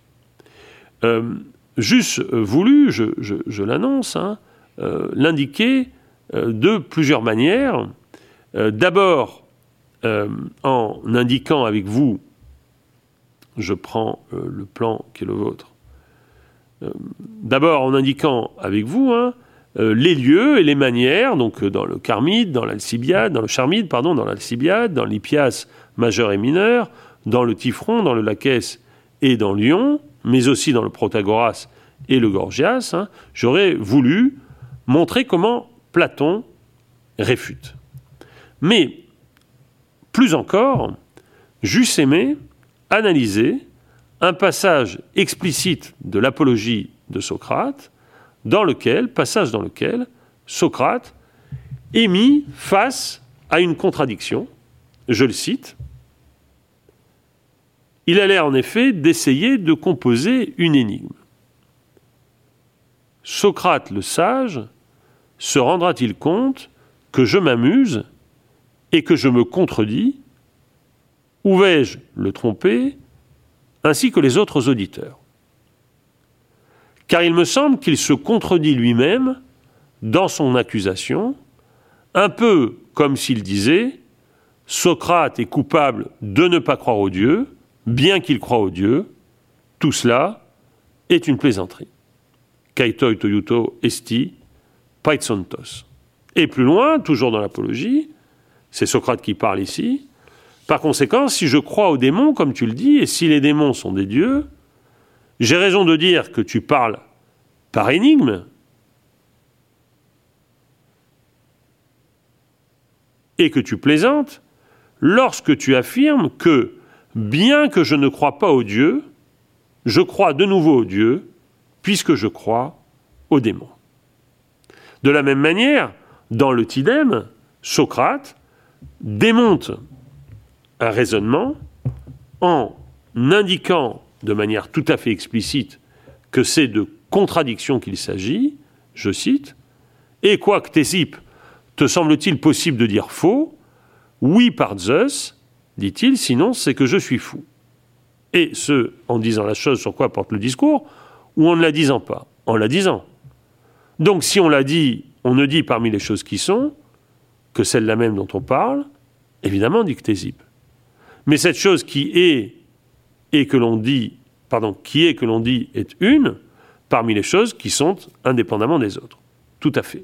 Euh, juste voulu, je, l'annonce, hein, euh, l'indiquer euh, de plusieurs manières. D'abord, en indiquant avec vous, je prends le plan qui est le vôtre, euh, d'abord en indiquant avec vous hein, euh, les lieux et les manières, donc euh, dans le Carmide, dans l'Alcibiade, dans le Charmide, pardon, dans l'Alcibiade, dans l'Hippias majeur et mineur, dans le Tifron, dans le Laches et dans Lyon, mais aussi dans le Protagoras et le Gorgias, hein, j'aurais voulu montrer comment Platon réfute. Mais, plus encore, j'eusse aimé analyser un passage explicite de l'apologie de Socrate, dans lequel, passage dans lequel Socrate est mis face à une contradiction. Je le cite. Il a l'air en effet d'essayer de composer une énigme. Socrate le sage se rendra-t-il compte que je m'amuse et que je me contredis? Ou vais-je le tromper ainsi que les autres auditeurs? Car il me semble qu'il se contredit lui-même dans son accusation, un peu comme s'il disait Socrate est coupable de ne pas croire au Dieu, bien qu'il croit au Dieu, tout cela est une plaisanterie. Kaitoi toyuto esti paitsontos. Et plus loin, toujours dans l'apologie, c'est Socrate qui parle ici. Par conséquent, si je crois aux démons, comme tu le dis, et si les démons sont des dieux, j'ai raison de dire que tu parles par énigme, et que tu plaisantes lorsque tu affirmes que, bien que je ne crois pas au Dieu, je crois de nouveau au Dieu, puisque je crois aux démons. De la même manière, dans le Tidème, Socrate démonte un raisonnement en indiquant de manière tout à fait explicite que c'est de contradiction qu'il s'agit, je cite, et quoi que Thésip te semble-t-il possible de dire faux Oui, par Zeus, dit-il, sinon c'est que je suis fou. Et ce, en disant la chose sur quoi porte le discours, ou en ne la disant pas En la disant. Donc si on l'a dit, on ne dit parmi les choses qui sont que celle-là même dont on parle, évidemment, dit Ctésippe. Mais cette chose qui est et que l'on dit, pardon, qui est que l'on dit est une parmi les choses qui sont indépendamment des autres. Tout à fait.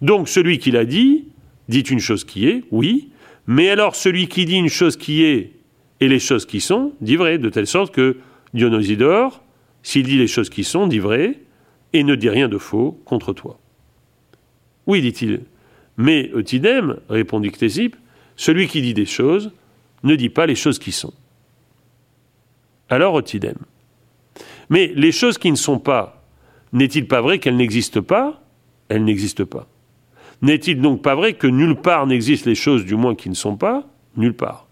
Donc celui qui l'a dit dit une chose qui est, oui, mais alors celui qui dit une chose qui est et les choses qui sont dit vrai, de telle sorte que Dionosidore, s'il dit les choses qui sont, dit vrai, et ne dit rien de faux contre toi. Oui, dit-il, mais Eutidem, répondit Ctésippe, celui qui dit des choses ne dit pas les choses qui sont. Alors Eutidem. Mais les choses qui ne sont pas, n'est-il pas vrai qu'elles n'existent pas? Elles n'existent pas. N'est-il donc pas vrai que nulle part n'existent les choses, du moins qui ne sont pas? Nulle part.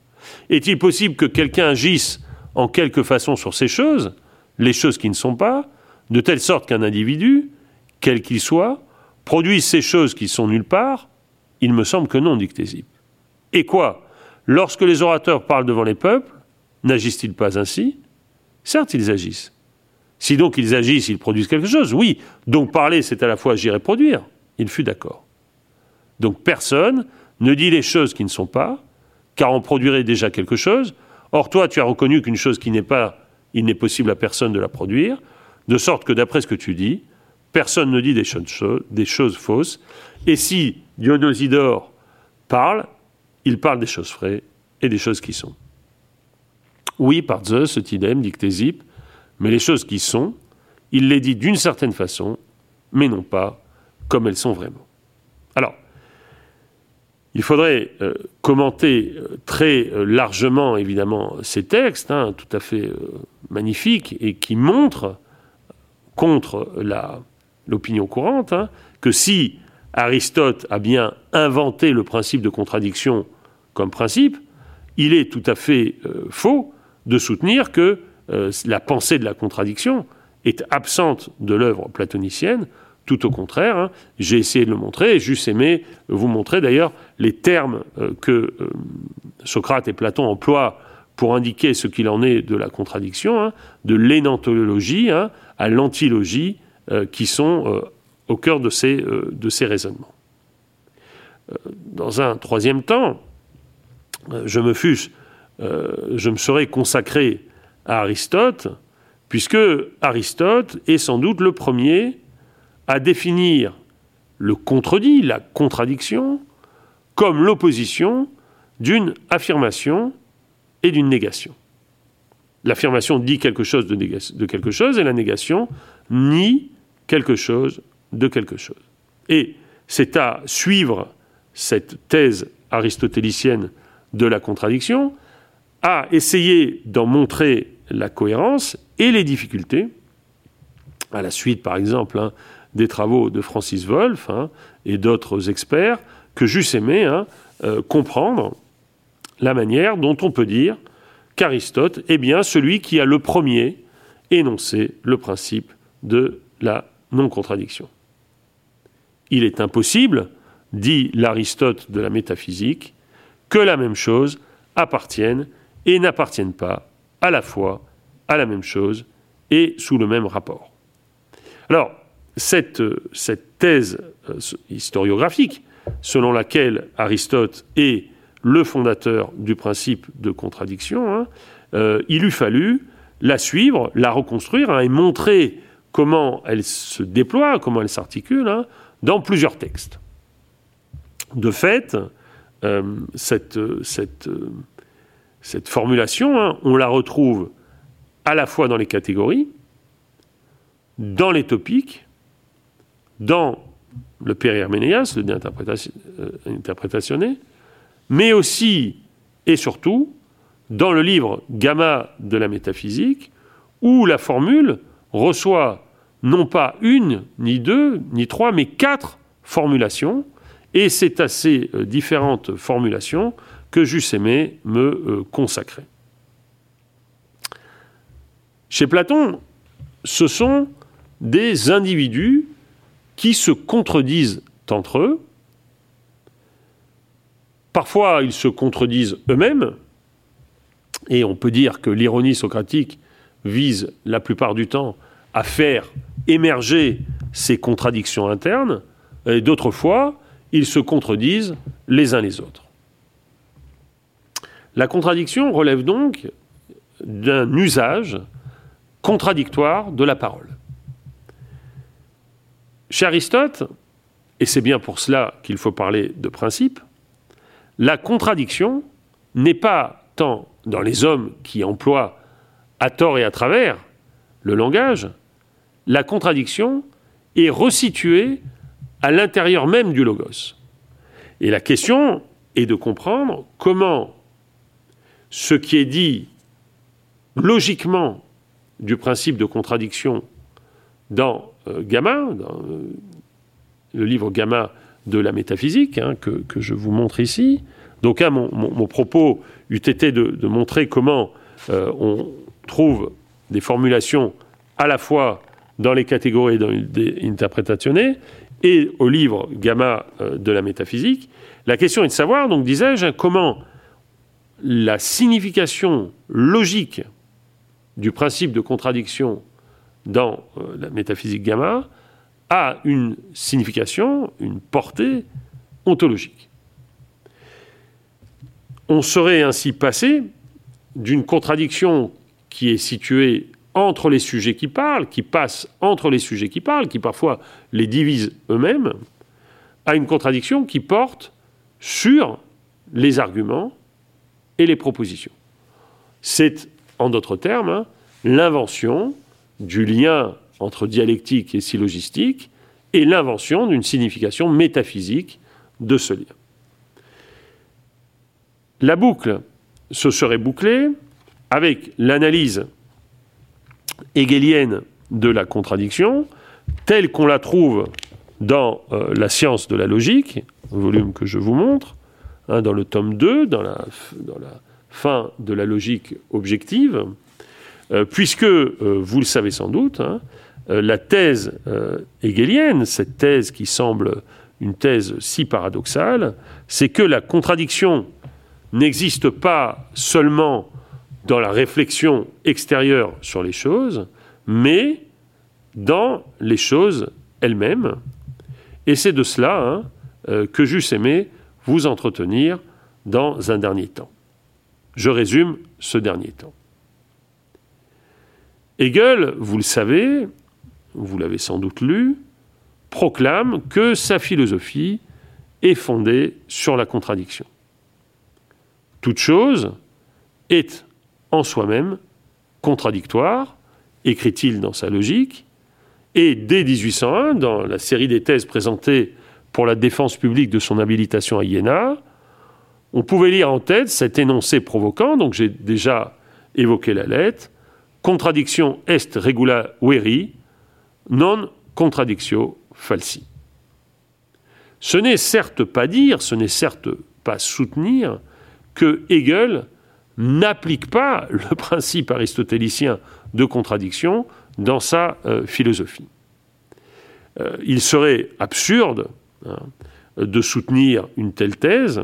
Est-il possible que quelqu'un agisse en quelque façon sur ces choses, les choses qui ne sont pas, de telle sorte qu'un individu, quel qu'il soit, produise ces choses qui sont nulle part? Il me semble que non, dit. Et quoi? Lorsque les orateurs parlent devant les peuples, n'agissent-ils pas ainsi? Certes, ils agissent. Si donc ils agissent, ils produisent quelque chose, oui. Donc parler, c'est à la fois agir et produire. Il fut d'accord. Donc personne ne dit les choses qui ne sont pas, car on produirait déjà quelque chose. Or toi, tu as reconnu qu'une chose qui n'est pas, il n'est possible à personne de la produire, de sorte que d'après ce que tu dis, personne ne dit des choses, fausses. Et si Dionosidore parle, il parle des choses vraies et des choses qui sont. Oui, par Zeus, Tidem, dit Ctésippe, mais les choses qui sont, il les dit d'une certaine façon, mais non pas comme elles sont vraiment. Alors, il faudrait euh, commenter euh, très euh, largement, évidemment, ces textes, hein, tout à fait magnifiques, et qui montrent, contre l'opinion courante, hein, que si Aristote a bien inventé le principe de contradiction comme principe, il est tout à fait faux de soutenir que la pensée de la contradiction est absente de l'œuvre platonicienne, tout au contraire, hein. j'ai essayé de le montrer, et juste aimé vous montrer d'ailleurs les termes euh, que euh, Socrate et Platon emploient pour indiquer ce qu'il en est de la contradiction, hein, de l'énantologie hein, à l'antilogie, euh, qui sont au cœur de ces, de ces raisonnements. dans un troisième temps, je me fus, je me serais consacré à Aristote, puisque Aristote est sans doute le premier à définir le contredit, la contradiction, comme l'opposition d'une affirmation et d'une négation. L'affirmation dit quelque chose de, quelque chose et la négation nie quelque chose de quelque chose. Et c'est à suivre cette thèse aristotélicienne de la contradiction, à essayer d'en montrer la cohérence et les difficultés, à la suite par exemple hein, des travaux de Francis Wolff hein, et d'autres experts que j'eusse aimé hein, euh, comprendre la manière dont on peut dire qu'Aristote est bien celui qui a le premier énoncé le principe de la non-contradiction. Il est impossible, dit l'Aristote de la métaphysique, que la même chose appartienne et n'appartienne pas à la fois à la même chose et sous le même rapport. Alors, cette, cette thèse euh, historiographique, selon laquelle Aristote est le fondateur du principe de contradiction, hein, euh, il eût fallu la suivre, la reconstruire hein, et montrer comment elle se déploie, comment elle s'articule, hein, dans plusieurs textes. De fait, euh, cette, cette, cette, formulation, on la retrouve à la fois dans les catégories, dans les topiques, dans le périherménéas, le euh, interprétationné, mais aussi et surtout dans le livre Gamma de la métaphysique, où la formule reçoit non pas une, ni deux, ni trois, mais quatre formulations, et c'est à ces euh, différentes formulations que j'eusse aimé me euh, consacrer. Chez Platon, ce sont des individus qui se contredisent entre eux. Parfois, ils se contredisent eux-mêmes, et on peut dire que l'ironie socratique vise la plupart du temps à faire émerger ces contradictions internes, et d'autres fois, ils se contredisent les uns les autres. La contradiction relève donc d'un usage contradictoire de la parole. Chez Aristote, et c'est bien pour cela qu'il faut parler de principe, la contradiction n'est pas tant dans les hommes qui emploient à tort et à travers le langage, la contradiction est resituée à l'intérieur même du logos. Et la question est de comprendre comment ce qui est dit logiquement du principe de contradiction dans euh, Gamma, dans euh, le livre Gamma de la métaphysique, hein, que, je vous montre ici. Donc, hein, mon, propos eût été de, montrer comment euh, on trouve des formulations à la fois dans les catégories interprétationnées et au livre Gamma de la métaphysique. La question est de savoir, donc disais-je, hein, comment la signification logique du principe de contradiction dans euh, la métaphysique gamma a une signification, une portée ontologique. On serait ainsi passé d'une contradiction qui est située entre les sujets qui parlent, qui passe entre les sujets qui parlent, qui parfois les divise eux-mêmes, à une contradiction qui porte sur les arguments et les propositions. C'est, en d'autres termes, hein, l'invention du lien entre dialectique et syllogistique et l'invention d'une signification métaphysique de ce lien. La boucle se serait bouclée avec l'analyse hegelienne de la contradiction, telle qu'on la trouve dans euh, la science de la logique, volume que je vous montre, hein, dans le tome 2, dans la, fin de la logique objective, euh, puisque, euh, vous le savez sans doute, hein, euh, la thèse hegelienne, cette thèse qui semble une thèse si paradoxale, c'est que la contradiction n'existe pas seulement dans la réflexion extérieure sur les choses, mais dans les choses elles-mêmes. Et c'est de cela hein, que j'eusse aimé vous entretenir dans un dernier temps. Je résume ce dernier temps. Hegel, vous le savez, vous l'avez sans doute lu, proclame que sa philosophie est fondée sur la contradiction. Toute chose est en soi-même contradictoire, écrit-il dans sa logique, et dès 1801, dans la série des thèses présentées pour la défense publique de son habilitation à Iéna, on pouvait lire en tête cet énoncé provoquant, donc j'ai déjà évoqué la lettre, contradiction est regula veri, non contradictio falsi. Ce n'est certes pas dire, ce n'est certes pas soutenir que Hegel n'applique pas le (laughs) principe aristotélicien de contradiction dans sa euh, philosophie. Euh, il serait absurde hein, de soutenir une telle thèse.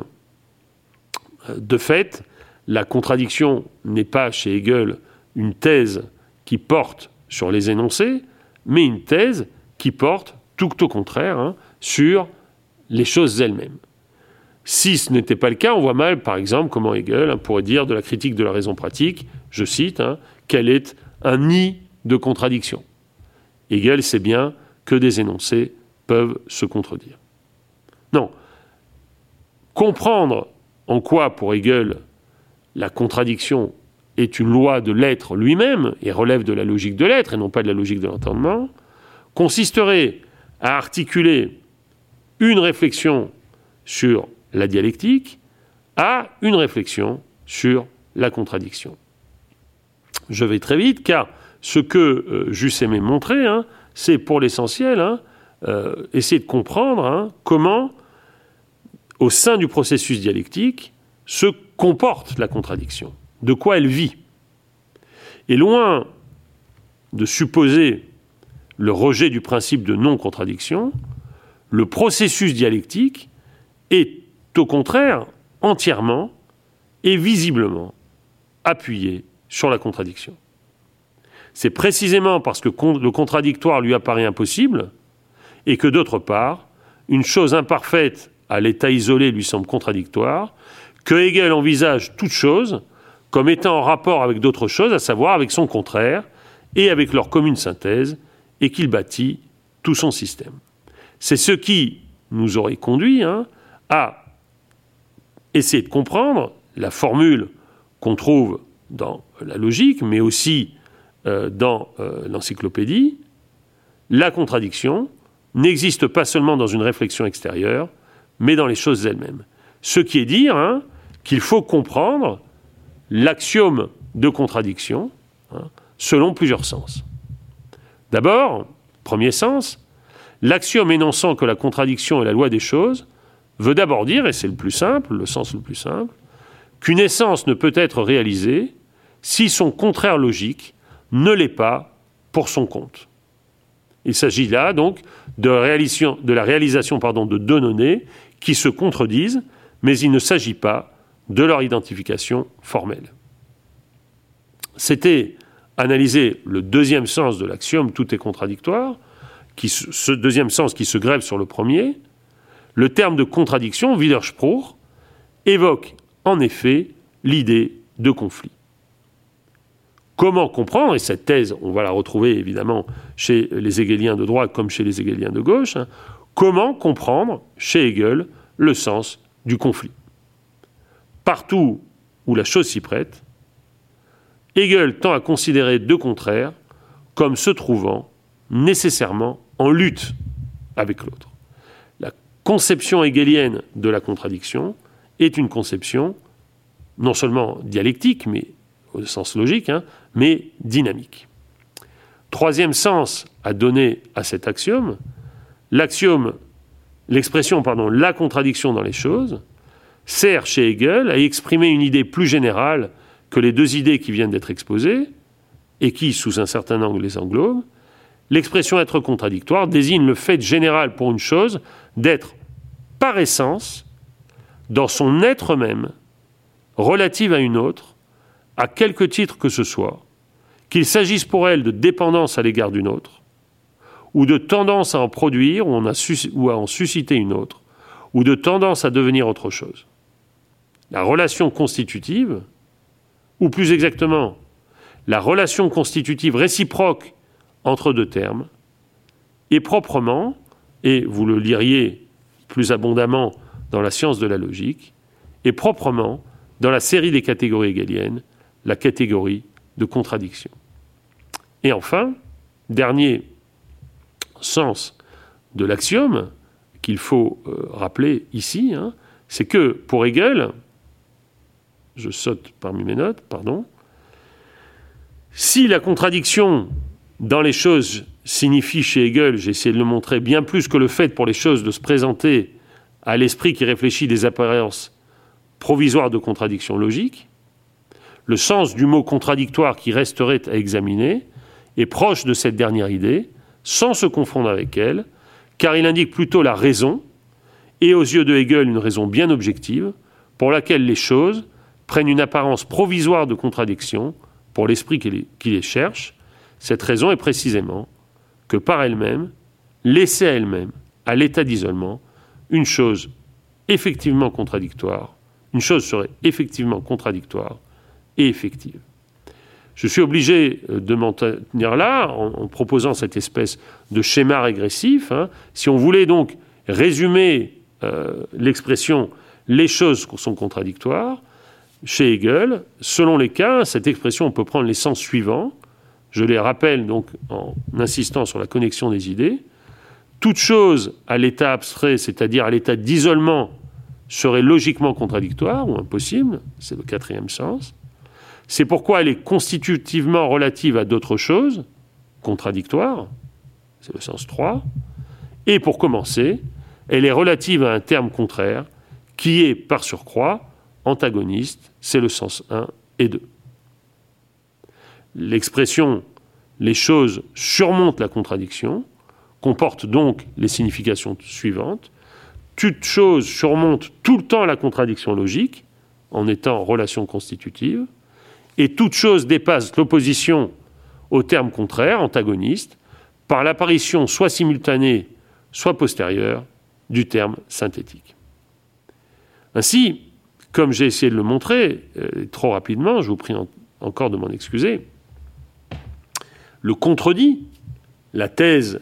De fait, la contradiction n'est pas chez Hegel une thèse qui porte sur les énoncés, mais une thèse qui porte tout au contraire hein, sur les choses elles-mêmes. Si ce n'était pas le cas, on voit mal, par exemple, comment Hegel hein, pourrait dire de la critique de la raison pratique, je cite, qu'elle est un nid de contradiction. Hegel sait bien que des énoncés peuvent se contredire. Non. Comprendre en quoi, pour Hegel, la contradiction est une loi de l'être lui-même et relève de la logique de l'être et non pas de la logique de l'entendement, consisterait à articuler une réflexion sur la dialectique à une réflexion sur la contradiction. Je vais très vite car ce que euh, j'eusse aimé montrer, hein, c'est pour l'essentiel hein, euh, essayer de comprendre hein, comment, au sein du processus dialectique, se comporte la contradiction, de quoi elle vit. Et loin de supposer le rejet du principe de non-contradiction, le processus dialectique est au contraire entièrement et visiblement appuyé sur la contradiction. C'est précisément parce que le contradictoire lui apparaît impossible et que d'autre part, une chose imparfaite à l'état isolé lui semble contradictoire, que Hegel envisage toute chose comme étant en rapport avec d'autres choses, à savoir avec son contraire et avec leur commune synthèse, et qu'il bâtit tout son système. C'est ce qui nous aurait conduit hein, à essayer de comprendre la formule qu'on trouve dans la logique, mais aussi euh, dans euh, l'encyclopédie. La contradiction n'existe pas seulement dans une réflexion extérieure, mais dans les choses elles-mêmes. Ce qui est dire hein, qu'il faut comprendre l'axiome de contradiction hein, selon plusieurs sens. D'abord, premier sens, l'axiome énonçant que la contradiction est la loi des choses veut d'abord dire, et c'est le plus simple, le sens le plus simple, qu'une essence ne peut être réalisée si son contraire logique ne l'est pas pour son compte. Il s'agit là donc de, la réalisation de deux données qui se contredisent, mais il ne s'agit pas de leur identification formelle. C'était analyser le deuxième sens de l'axiome tout est contradictoire, ce deuxième sens qui se grève sur le premier, le terme de contradiction, Widerspruch, évoque en effet l'idée de conflit. Comment comprendre, et cette thèse, on va la retrouver évidemment chez les hegeliens de droite comme chez les hegeliens de gauche, hein, comment comprendre chez Hegel le sens du conflit? Partout où la chose s'y prête, Hegel tend à considérer deux contraires comme se trouvant nécessairement en lutte avec l'autre. La conception hegelienne de la contradiction est une conception non seulement dialectique, mais au sens logique, hein, mais dynamique. Troisième sens à donner à cet axiome, l'expression, la contradiction dans les choses, sert chez Hegel à exprimer une idée plus générale que les deux idées qui viennent d'être exposées, et qui, sous un certain angle, les englobent, l'expression être contradictoire désigne le fait général pour une chose d'être, par essence, dans son être même, relative à une autre, à quelque titre que ce soit, qu'il s'agisse pour elle de dépendance à l'égard d'une autre, ou de tendance à en produire ou, à en susciter une autre, ou de tendance à devenir autre chose. La relation constitutive, ou plus exactement, la relation constitutive réciproque entre deux termes, est proprement, et vous le liriez plus abondamment dans la science de la logique, est proprement, dans la série des catégories hegeliennes, la catégorie de contradiction. Et enfin, dernier sens de l'axiome qu'il faut euh, rappeler ici, hein, c'est que pour Hegel, je saute parmi mes notes, pardon. Si la contradiction dans les choses signifie chez Hegel, j'ai essayé de le montrer, bien plus que le fait pour les choses de se présenter à l'esprit qui réfléchit des apparences provisoire de contradiction logique. Le sens du mot contradictoire qui resterait à examiner est proche de cette dernière idée, sans se confondre avec elle, car il indique plutôt la raison, et aux yeux de Hegel une raison bien objective, pour laquelle les choses prennent une apparence provisoire de contradiction pour l'esprit qui les cherche. Cette raison est précisément que par elle-même, laissée à elle-même, à l'état d'isolement, une chose effectivement contradictoire, une chose serait effectivement contradictoire et effective. Je suis obligé euh, de m'en tenir là en, proposant cette espèce de schéma régressif. Hein. Si on voulait donc résumer euh, l'expression les choses sont contradictoires, chez Hegel, selon les cas, cette expression peut prendre les sens suivants. Je les rappelle donc en insistant sur la connexion des idées. Toute chose à l'état abstrait, c'est-à-dire à, l'état d'isolement, serait logiquement contradictoire ou impossible, c'est le quatrième sens. C'est pourquoi elle est constitutivement relative à d'autres choses, contradictoires, c'est le sens 3. Et pour commencer, elle est relative à un terme contraire, qui est par surcroît antagoniste, c'est le sens 1 et 2. L'expression les choses surmontent la contradiction comporte donc les significations suivantes. Toute chose surmonte tout le temps la contradiction logique en étant relation constitutive, et toute chose dépasse l'opposition au terme contraire, antagoniste, par l'apparition soit simultanée, soit postérieure du terme synthétique. Ainsi, comme j'ai essayé de le montrer euh, trop rapidement, je vous prie encore de m'en excuser, le contredit, la thèse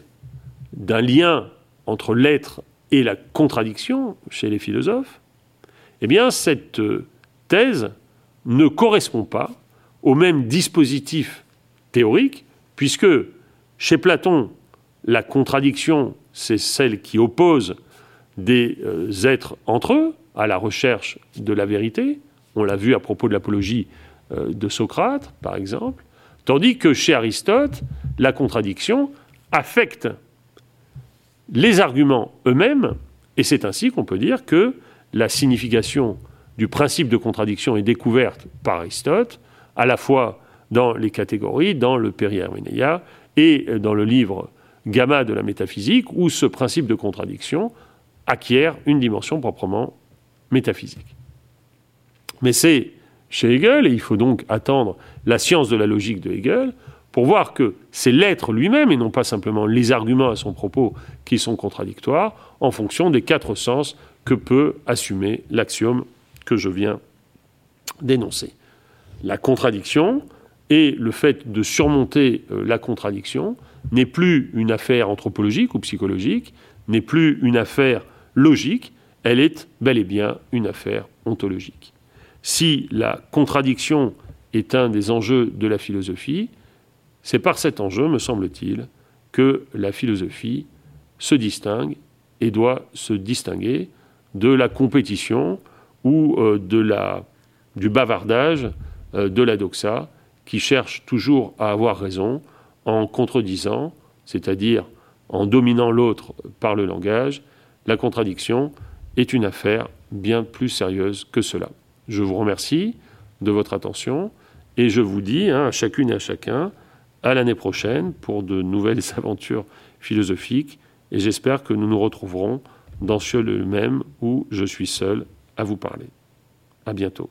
d'un lien entre l'être et la contradiction chez les philosophes, eh bien cette euh, thèse ne correspond pas au même dispositif théorique, puisque chez Platon, la contradiction, c'est celle qui oppose des euh, êtres entre eux à la recherche de la vérité. On l'a vu à propos de l'apologie euh, de Socrate, par exemple. Tandis que chez Aristote, la contradiction affecte les arguments eux-mêmes, et c'est ainsi qu'on peut dire que la signification du principe de contradiction est découverte par Aristote, à la fois dans les catégories, dans le Périherménéia et dans le livre Gamma de la métaphysique, où ce principe de contradiction acquiert une dimension proprement métaphysique. Mais c'est chez Hegel, et il faut donc attendre la science de la logique de Hegel, pour voir que c'est l'être lui-même, et non pas simplement les arguments à son propos qui sont contradictoires, en fonction des quatre sens que peut assumer l'axiome que je viens d'énoncer. La contradiction et le fait de surmonter euh, la contradiction n'est plus une affaire anthropologique ou psychologique, n'est plus une affaire logique, elle est bel et bien une affaire ontologique. Si la contradiction est un des enjeux de la philosophie, c'est par cet enjeu, me semble-t-il, que la philosophie se distingue et doit se distinguer de la compétition ou euh, du bavardage de la doxa, qui cherche toujours à avoir raison en contredisant, c'est-à-dire en dominant l'autre par le langage. La contradiction est une affaire bien plus sérieuse que cela. Je vous remercie de votre attention et je vous dis hein, à chacune et à chacun à l'année prochaine pour de nouvelles (laughs) aventures philosophiques et j'espère que nous nous retrouverons dans ce lieu même où je suis seul à vous parler. À bientôt.